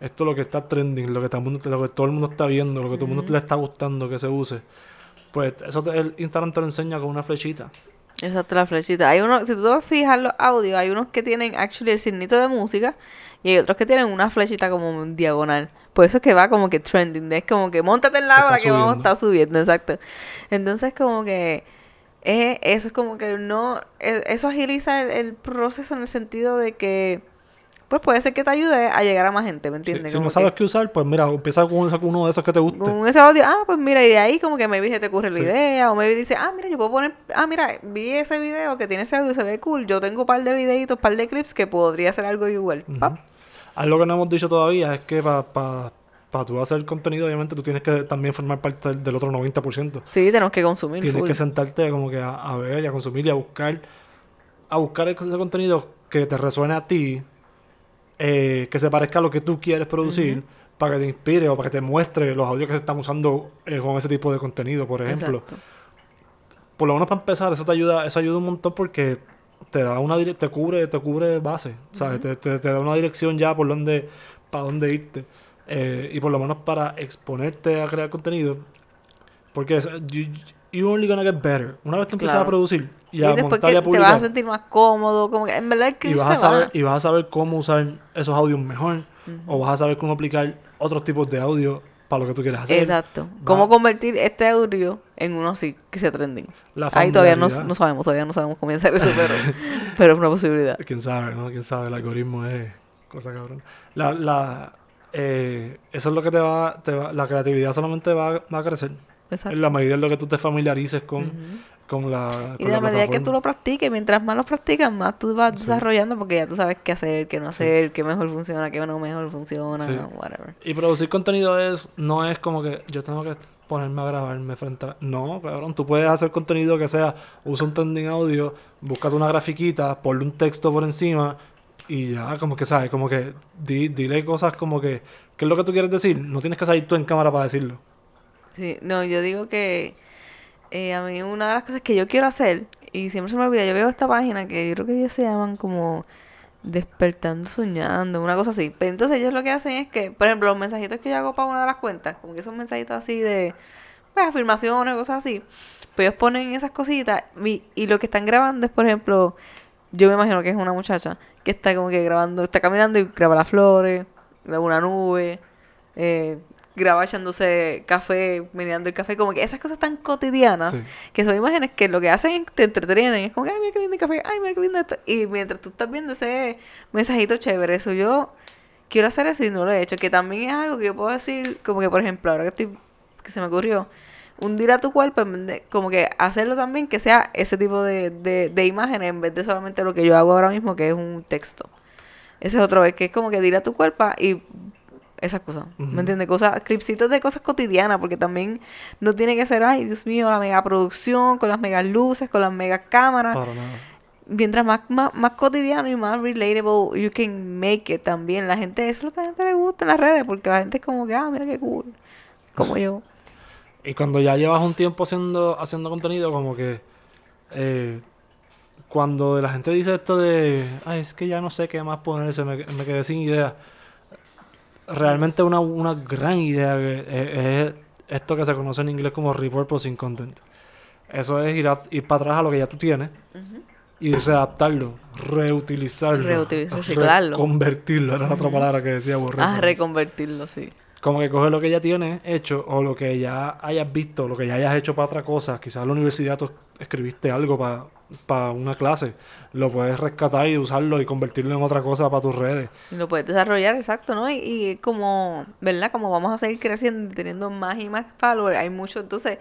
Esto es lo que está trending, lo que, todo el mundo, lo que todo el mundo está viendo, lo que todo el mundo le está gustando que se use. Pues eso te- el Instagram te lo enseña con una flechita. Exacto, la flechita. Hay unos, si tú te vas a fijar los audios, hay unos que tienen actually el signito de música y hay otros que tienen una flechita como diagonal. Por eso es que va como que trending. Es como que montate en la Que hora está que vamos a estar subiendo, exacto. Entonces como que es, eso es como que no, e- eso agiliza el, el proceso en el sentido de que pues puede ser que te ayude a llegar a más gente, ¿me entiendes? si no que- sabes qué usar, pues mira, empieza con, uno de esos que te guste. con ese audio, ah, pues mira, y de ahí como que maybe se te ocurre la Sí. idea, o maybe dice, ah, mira, yo puedo poner, ah, mira, vi ese video que tiene ese audio, se ve cool, yo tengo un par de videitos, un par de clips que podría hacer algo igual. Ujú. Pap. Algo que no hemos dicho todavía es que para pa, pa tú hacer contenido, obviamente tú tienes que también formar parte del, del otro 90%. Sí, tenemos que consumir Tienes full. que sentarte como que a, a ver y a consumir y a buscar, a buscar ese contenido que te resuene a ti, eh, que se parezca a lo que tú quieres producir, para que te inspire o para que te muestre los audios que se están usando eh, con ese tipo de contenido, por ejemplo. Exacto. Por lo menos para empezar, eso te ayuda, eso ayuda un montón porque te da una te cubre, te cubre base, ¿sabes? te, te- te da una dirección ya por donde, para dónde irte. Eh, y por lo menos para exponerte a crear contenido. Porque es, you, you only gonna get better. Una vez tú empiezas Claro. a producir y Y a después montar y que a te publicar, vas a sentir más cómodo, como que en verdad el y vas, a se va. saber, y vas a saber cómo usar esos audios mejor, o vas a saber cómo aplicar otros tipos de audio para lo que tú quieres hacer. Exacto. Va- Cómo convertir este audio en uno así, que sea trending. La Ahí todavía no, no sabemos, todavía no sabemos cómo hacer eso, pero, pero es una posibilidad. Quién sabe, ¿no? Quién sabe, el algoritmo es cosa cabrón. La, la, eh, eso es lo que te va, te va, la creatividad solamente va, va a crecer. Exacto. En la medida en lo que tú te familiarices con, con la Y con de la medida que tú lo practiques, mientras más lo practicas, más tú vas Sí. desarrollando porque ya tú sabes qué hacer, qué no hacer, qué mejor funciona, qué no mejor funciona, Sí. whatever. Y producir contenido es, no es como que yo tengo que ponerme a grabarme frente a... No, cabrón, tú puedes hacer contenido que sea, usa un trending audio, búscate una grafiquita, ponle un texto por encima y ya, como que sabes, como que di- dile cosas como que, ¿qué es lo que tú quieres decir? No tienes que salir tú en cámara para decirlo. Sí, no, yo digo que eh, a mí una de las cosas que yo quiero hacer, y siempre se me olvida, yo veo esta página que yo creo que ellos se llaman como Despertando Soñando, una cosa así. Pero entonces ellos lo que hacen es que, por ejemplo, los mensajitos que yo hago para una de las cuentas, como que son mensajitos así de, pues, afirmaciones, cosas así, pues ellos ponen esas cositas y, y lo que están grabando es, por ejemplo, yo me imagino que es una muchacha que está como que grabando, está caminando y graba las flores, graba una nube, eh, graba echándose café, meneando el café, como que esas cosas tan cotidianas, Sí. que son imágenes que lo que hacen es te entretienen, es como que, ay, mira qué lindo el café, ay, mira qué lindo esto, y mientras tú estás viendo ese mensajito chévere, eso yo quiero hacer eso y no lo he hecho, que también es algo que yo puedo decir, como que por ejemplo, ahora que estoy, que se me ocurrió, hundir a tu cuerpo, en vez de- como que hacerlo también que sea ese tipo de, de, de imágenes en vez de solamente lo que yo hago ahora mismo, que es un texto. Ese es otro vez, que es como que dir a tu cuerpo y esas cosas. ¿me entiendes? Cosas, clipsitos de cosas cotidianas, porque también no tiene que ser, ay, Dios mío, la mega producción, con las megas luces, con las megas cámaras. Para nada. Mientras más, más, más cotidiano y más relatable you can make it también. La gente, eso es lo que a la gente le gusta en las redes, porque la gente es como que, ah, mira qué cool. Como yo. Y cuando ya llevas un tiempo haciendo, haciendo contenido, como que eh, cuando la gente dice esto de, ay, es que ya no sé qué más ponerse, me, me quedé sin idea. Realmente una, una gran idea es, es esto que se conoce en inglés como repurposing content. Eso es ir, a- ir para atrás a lo que ya tú tienes y readaptarlo, reutilizarlo, Reutil- reciclarlo. convertirlo, era la otra palabra que decía Borre. Ah, reconvertirlo, sí. Como que coges lo que ya tienes hecho o lo que ya hayas visto, lo que ya hayas hecho para otra cosa. Quizás en la universidad tú escribiste algo para una clase. Lo puedes rescatar y usarlo y convertirlo en otra cosa para tus redes. Lo puedes desarrollar, exacto, ¿no? Y, y como, ¿verdad? Como vamos a seguir creciendo teniendo más y más followers, hay mucho, entonces,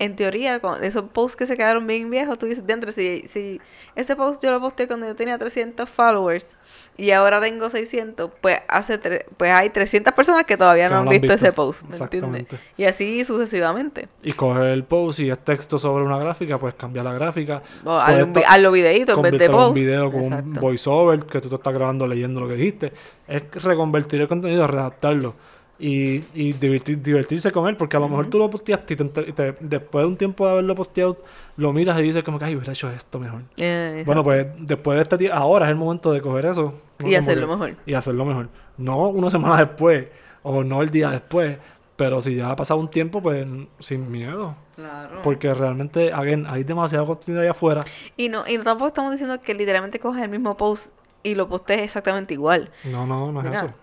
en teoría, con esos posts que se quedaron bien viejos, tú dices, dentro, si, si ese post yo lo posté cuando yo tenía 300 followers y ahora tengo 600, pues hace tre- pues hay 300 personas que todavía Que no han visto, ese post, ¿me entiendes? Y así sucesivamente. Y coger el post y es texto sobre una gráfica, pues cambia la gráfica. O hazlo, un vi- Puedes hazlo videíto en vez de post. un video con un voiceover que tú te estás grabando leyendo lo que dijiste. Es reconvertir el contenido, redactarlo y, y divertir- divertirse con él, porque a lo mejor tú lo posteaste y, te te- después de un tiempo de haberlo posteado, lo miras y dices como que, ay, hubiera hecho esto mejor. Eh, Bueno, pues después de este tiempo, ahora es el momento de coger eso. Y hacerlo que- mejor. Y hacerlo mejor. No una semana después, o no el día después, pero si ya ha pasado un tiempo, pues sin miedo. Claro. Porque realmente, again, hay demasiado contenido allá afuera. Y no, y tampoco estamos diciendo que literalmente cojas el mismo post y lo postees exactamente igual. No, no, no es Mira, eso.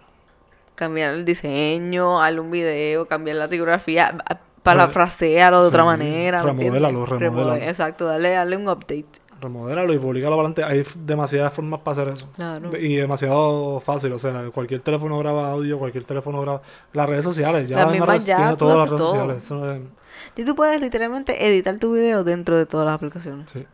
Cambiar el diseño, darle un video, cambiar la tipografía, a- parafrasearlo de otra manera. remodélalo, remodélalo. Exacto, darle, darle un update. Remodélalo y publicalo para adelante. Hay demasiadas formas para hacer eso. Claro. Y demasiado fácil. O sea, cualquier teléfono graba audio, cualquier teléfono graba. Las redes sociales, ya mismas redes- ya, tiene todas las redes todo. sociales. Eso no es- Y tú puedes literalmente editar tu video dentro de todas las aplicaciones. Sí.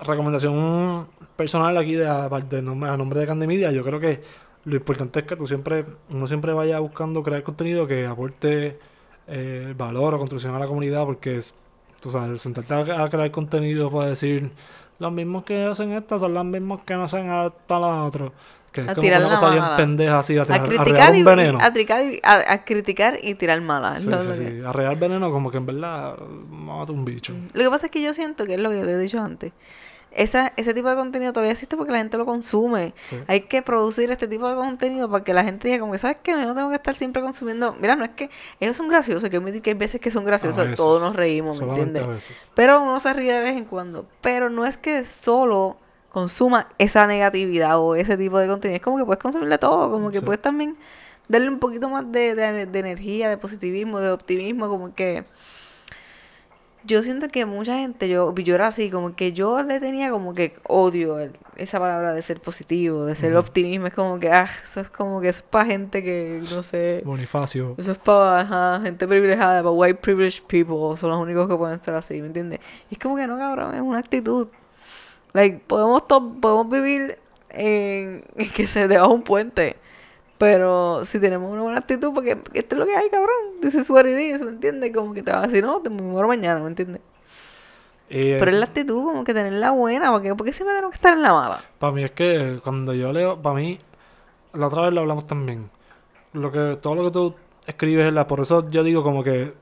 Recomendación personal aquí de, de nombre, a nombre de Candimedia, yo creo que lo importante es que tú siempre, uno siempre vaya buscando crear contenido que aporte eh, valor o construcción a la comunidad, porque es, tú sabes, sentarte a, a crear contenido para decir los mismos que hacen esto son los mismos que no hacen hasta la otra. Que es A como tirar una cosa bien mala. pendeja así, a, A tirar- a criticar, regar y, veneno. a, y- a- a criticar y tirar malas. Sí, sí, que- sí. A regar veneno como que en verdad mata un bicho. Lo que pasa es que yo siento que es lo que yo te he dicho antes. Esa, ese tipo de contenido todavía existe porque la gente lo consume. Sí. Hay que producir este tipo de contenido para que la gente diga como que, ¿sabes qué? Yo no tengo que estar siempre consumiendo... Mira, no es que ellos son graciosos, hay que hay veces que son graciosos, veces. todos nos reímos, ¿me entiendes? a veces. Pero uno se ríe de vez en cuando. Pero no es que solo consuma esa negatividad o ese tipo de contenido. Es como que puedes consumirle todo, como que Sí. puedes también darle un poquito más de, de- de energía, de positivismo, de optimismo, como que... Yo siento que mucha gente, yo, yo era así, como que yo le tenía como que odio el- esa palabra de ser positivo, de ser Ujú. optimismo. Es como que, ah, eso es como que eso es para gente que, no sé, Bonifacio. eso es para gente privilegiada, para white privileged people, son los únicos que pueden estar así, ¿me entiendes? Y es como que no, cabrón, es una actitud. Like, podemos, to- podemos vivir en, en que se debajo un puente, pero si tenemos una buena actitud, porque esto es lo que hay, cabrón, this is what it is, ¿me entiendes? Como que te vas a decir, no, te muero mañana, ¿me entiendes? Eh, Pero es la actitud, como que tenerla buena, porque ¿por qué siempre tenemos que estar en la mala? Para mí es que cuando yo leo, para mí, la otra vez lo hablamos también. Lo que, todo lo que tú escribes, es la, por eso yo digo como que,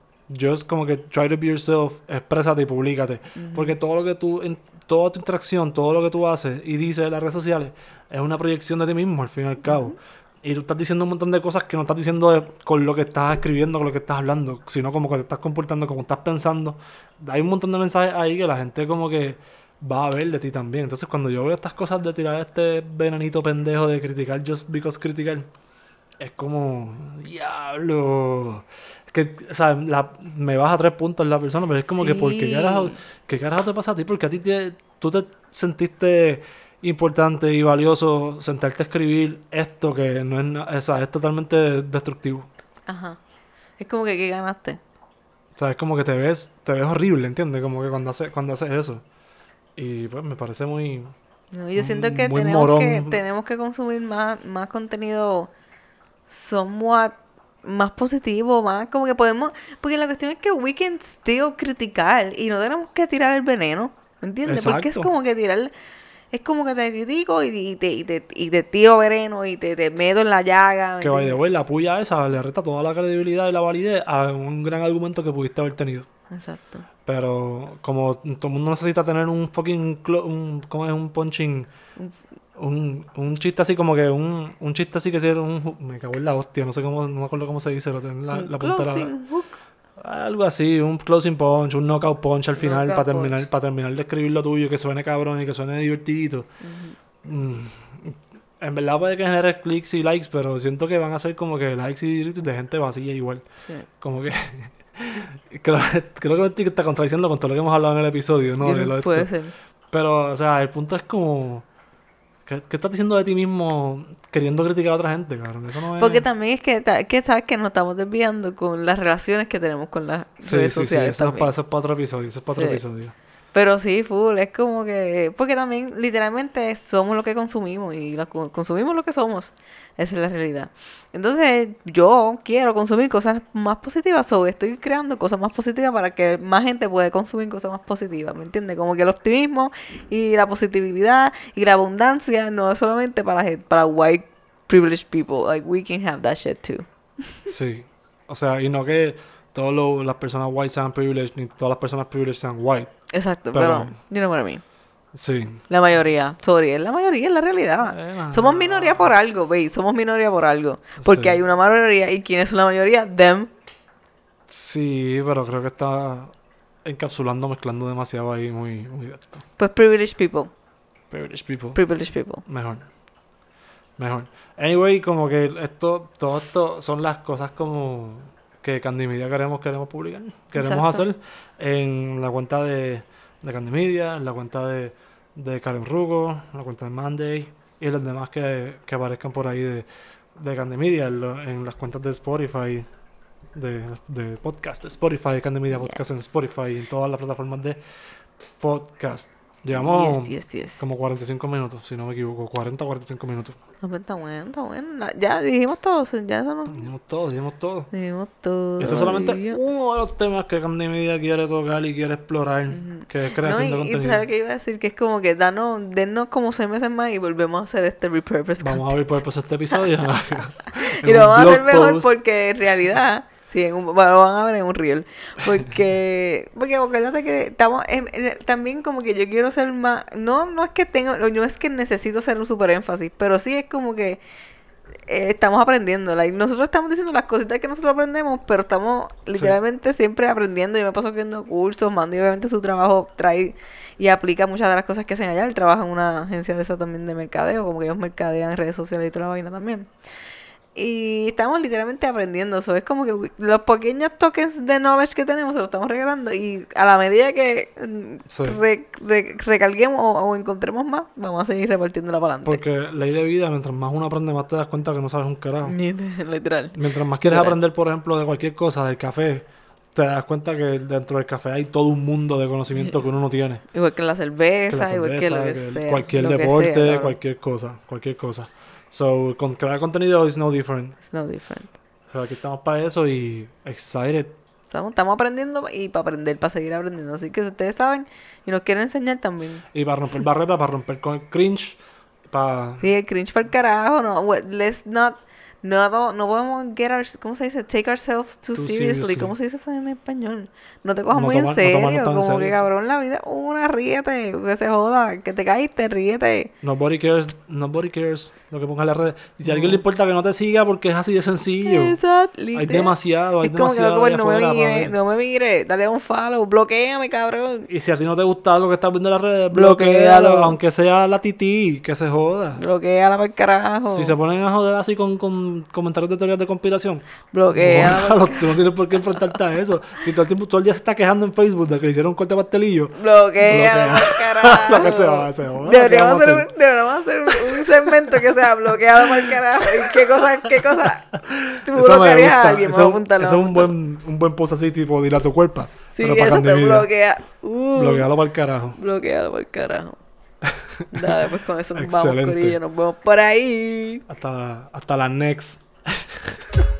just como que try to be yourself, exprésate y públicate. Porque todo lo que tú, en, toda tu interacción, todo lo que tú haces y dices en las redes sociales, es una proyección de ti mismo, al fin y al cabo. Y tú estás diciendo un montón de cosas que no estás diciendo de- con lo que estás escribiendo, con lo que estás hablando, sino como que te estás comportando, como estás pensando. Hay un montón de mensajes ahí que la gente como que va a ver de ti también. Entonces cuando yo veo estas cosas de tirar este venenito pendejo de criticar just because criticar, es como, diablo. Es que, o sea, la- me baja tres puntos la persona, pero es como que, ¿por qué carajo, qué carajo te pasa a ti? Porque a ti te- tú te sentiste importante y valioso sentarte a escribir esto que no es, o sea, es totalmente destructivo. Ajá. Es como que, ¿qué ganaste? O sea, es como que te ves, te ves horrible, ¿entiendes? Como que cuando haces, cuando haces eso. Y pues me parece muy... No, yo siento que tenemos morón. que tenemos que consumir más, más contenido somewhat más positivo, más como que podemos, porque la cuestión es que we can still criticar y no tenemos que tirar el veneno, ¿me entiendes? Porque es como que tirar, es como que te critico y, te, y, te, y te tiro veneno y te, te meto en la llaga, ¿me Que way, la puya esa le resta toda la credibilidad y la validez a un gran argumento que pudiste haber tenido. Exacto. Pero como todo el mundo necesita tener un fucking... Un, ¿Cómo es? Un punching... Un, un chiste así como que un, un chiste así que sea un... Me cago en la hostia, no sé cómo... No me acuerdo cómo se dice, lo tengo en la, la punta de la-. Algo así, un closing punch, un knockout punch al final Knockout para terminar, para terminar de escribir lo tuyo, que suene cabrón y que suene divertidito. Mm, En verdad puede que genere clics y likes, pero siento que van a ser como que likes y retweets de gente vacía igual. Sí. Como que creo, creo que me estoy está contradiciendo con todo lo que hemos hablado en el episodio, ¿no? De lo de Puede esto. ser. Pero, o sea, el punto es como ¿qué, qué estás diciendo de ti mismo queriendo criticar a otra gente, cabrón? Eso no es Porque también es que, que sabes que nos estamos desviando con las relaciones que tenemos con las Sí, redes sí, sí, sociales. eso es, para, eso es para otro episodio, eso es para otro episodio. Pero sí, full, es como que... Porque también, literalmente, somos lo que consumimos y lo, co- consumimos lo que somos. Esa es la realidad. Entonces, yo quiero consumir cosas más positivas, o estoy creando cosas más positivas para que más gente pueda consumir cosas más positivas, ¿me entiendes? Como que el optimismo y la positividad y la abundancia no es solamente para, para white privileged people. Like, we can have that shit too. Sí. O sea, y no que todas las personas white sean privileged, ni todas las personas privileged sean white. Exacto, Pero- pero, you know what I mean. Sí. La mayoría, sorry, es la mayoría, es la realidad. Eh, no. Somos minoría por algo, ve, somos minoría por algo. Porque Sí. hay una mayoría, ¿y quién es la mayoría? Them. Sí, pero creo que está encapsulando, mezclando demasiado ahí, muy, muy de esto. Pues privileged people, Privileged people. privileged people. Mejor. Mejor. Anyway, como que esto, todo esto son las cosas como que Candy Media queremos, queremos publicar. Queremos Exacto. hacer en la cuenta de, de Candy Media, en la cuenta de, de Karen Rugo, en la cuenta de Monday y las demás que, que aparezcan por ahí de, de Candy Media, en, lo- en las cuentas de Spotify, de, de podcast, de Spotify, Candy Media Podcast en. Spotify y en todas las plataformas de podcast. Llevamos Yes, yes, yes. como 45 minutos, si no me equivoco, 40 o 45 minutos. No, pues está bueno, está bueno. Ya dijimos todo, ya no. Dijimos todo, dijimos todo. Dijimos todo. Este es solamente Dios. uno de los temas que Candy Media quiere tocar y quiere explorar, que es creación No, de y, y contenido. sabes que iba a decir que es como que danos, dennos como seis meses más y volvemos a hacer este repurpose Vamos a ver por este episodio. Y lo vamos a hacer mejor porque en realidad, sí, en un, bueno, lo van a ver en un reel. Porque, porque acuérdate que estamos, en, en- también como que yo quiero ser más, no, no es que tengo, no es que necesito hacer un super énfasis, pero sí es como que eh, estamos aprendiendo. like, nosotros estamos diciendo las cositas que nosotros aprendemos, pero estamos literalmente siempre aprendiendo. Yo me paso viendo cursos, Mando y obviamente su trabajo trae y aplica muchas de las cosas que hacen allá. Él trabaja en una agencia de esa también de mercadeo, como que ellos mercadean redes sociales y toda la vaina también. Y estamos literalmente aprendiendo eso. Es como que los pequeños tokens de knowledge que tenemos se los estamos regalando. Y a la medida que mm, Sí. re- re- recarguemos o, o encontremos más, vamos a seguir repartiéndola para adelante. Porque ley de vida, mientras más uno aprende, más te das cuenta que no sabes un carajo. Literal. Mientras más quieres Literal. aprender, por ejemplo, de cualquier cosa, del café, te das cuenta que dentro del café hay todo un mundo de conocimiento que uno no tiene. Igual que la Que cerveza, la igual que lo que cerveza, que sea. cualquier lo que deporte, sea, claro. cualquier cosa, cualquier cosa. So, con crear contenido is no different. It's no different. O sea, aquí estamos para eso y excited. Estamos, estamos aprendiendo y para aprender, para seguir aprendiendo. Así que si ustedes saben y nos quieren enseñar también. Y para romper barreras, para romper con el cringe, para... Sí, el cringe para el carajo, no, let's not, no, no, no podemos get our, ¿cómo se dice? Take ourselves too, Too seriously. seriously. ¿Cómo se dice eso en español? No te cojas No muy toma- en serio, en como que cabrón, la vida es una, ríete, que se joda, que te caíste, ríete. Nobody cares, nobody cares lo que ponga en las redes. Y si a alguien le importa que no te siga porque es así de sencillo. Exacto, Hay demasiado, hay Es como que demasiado loco, pues, no me para mire, no me mire, dale un follow, bloqueame, cabrón. Y si a ti no te gusta lo que estás viendo en las redes, bloquealo, aunque sea la tití, que se joda. Bloqueala para el carajo. Si se ponen a joder así con, con en comentarios de teorías de conspiración. Bloquea. Bórralo, tú no tienes por qué enfrentarte a eso. Si todo el tiempo, todo el día se está quejando en Facebook de que le hicieron un corte pastelillo. Bloquea, Bloquea. carajo. Lo que se va, se. ¿Qué Deberíamos hacer, hacer? un, deberíamos hacer un segmento que sea bloqueado por carajo. ¿Y ¿Qué cosa, qué cosa tú Eso bloquearías a alguien? Eso, Vamos a eso es un buen, un buen post así, tipo, dile a tu cuerpo. Sí, para eso te bloquea. Uh, Bloquealo para el carajo. Bloquealo por carajo. Dale, pues con eso nos vamos. Corillo. Nos vemos por ahí. Hasta la, hasta la next.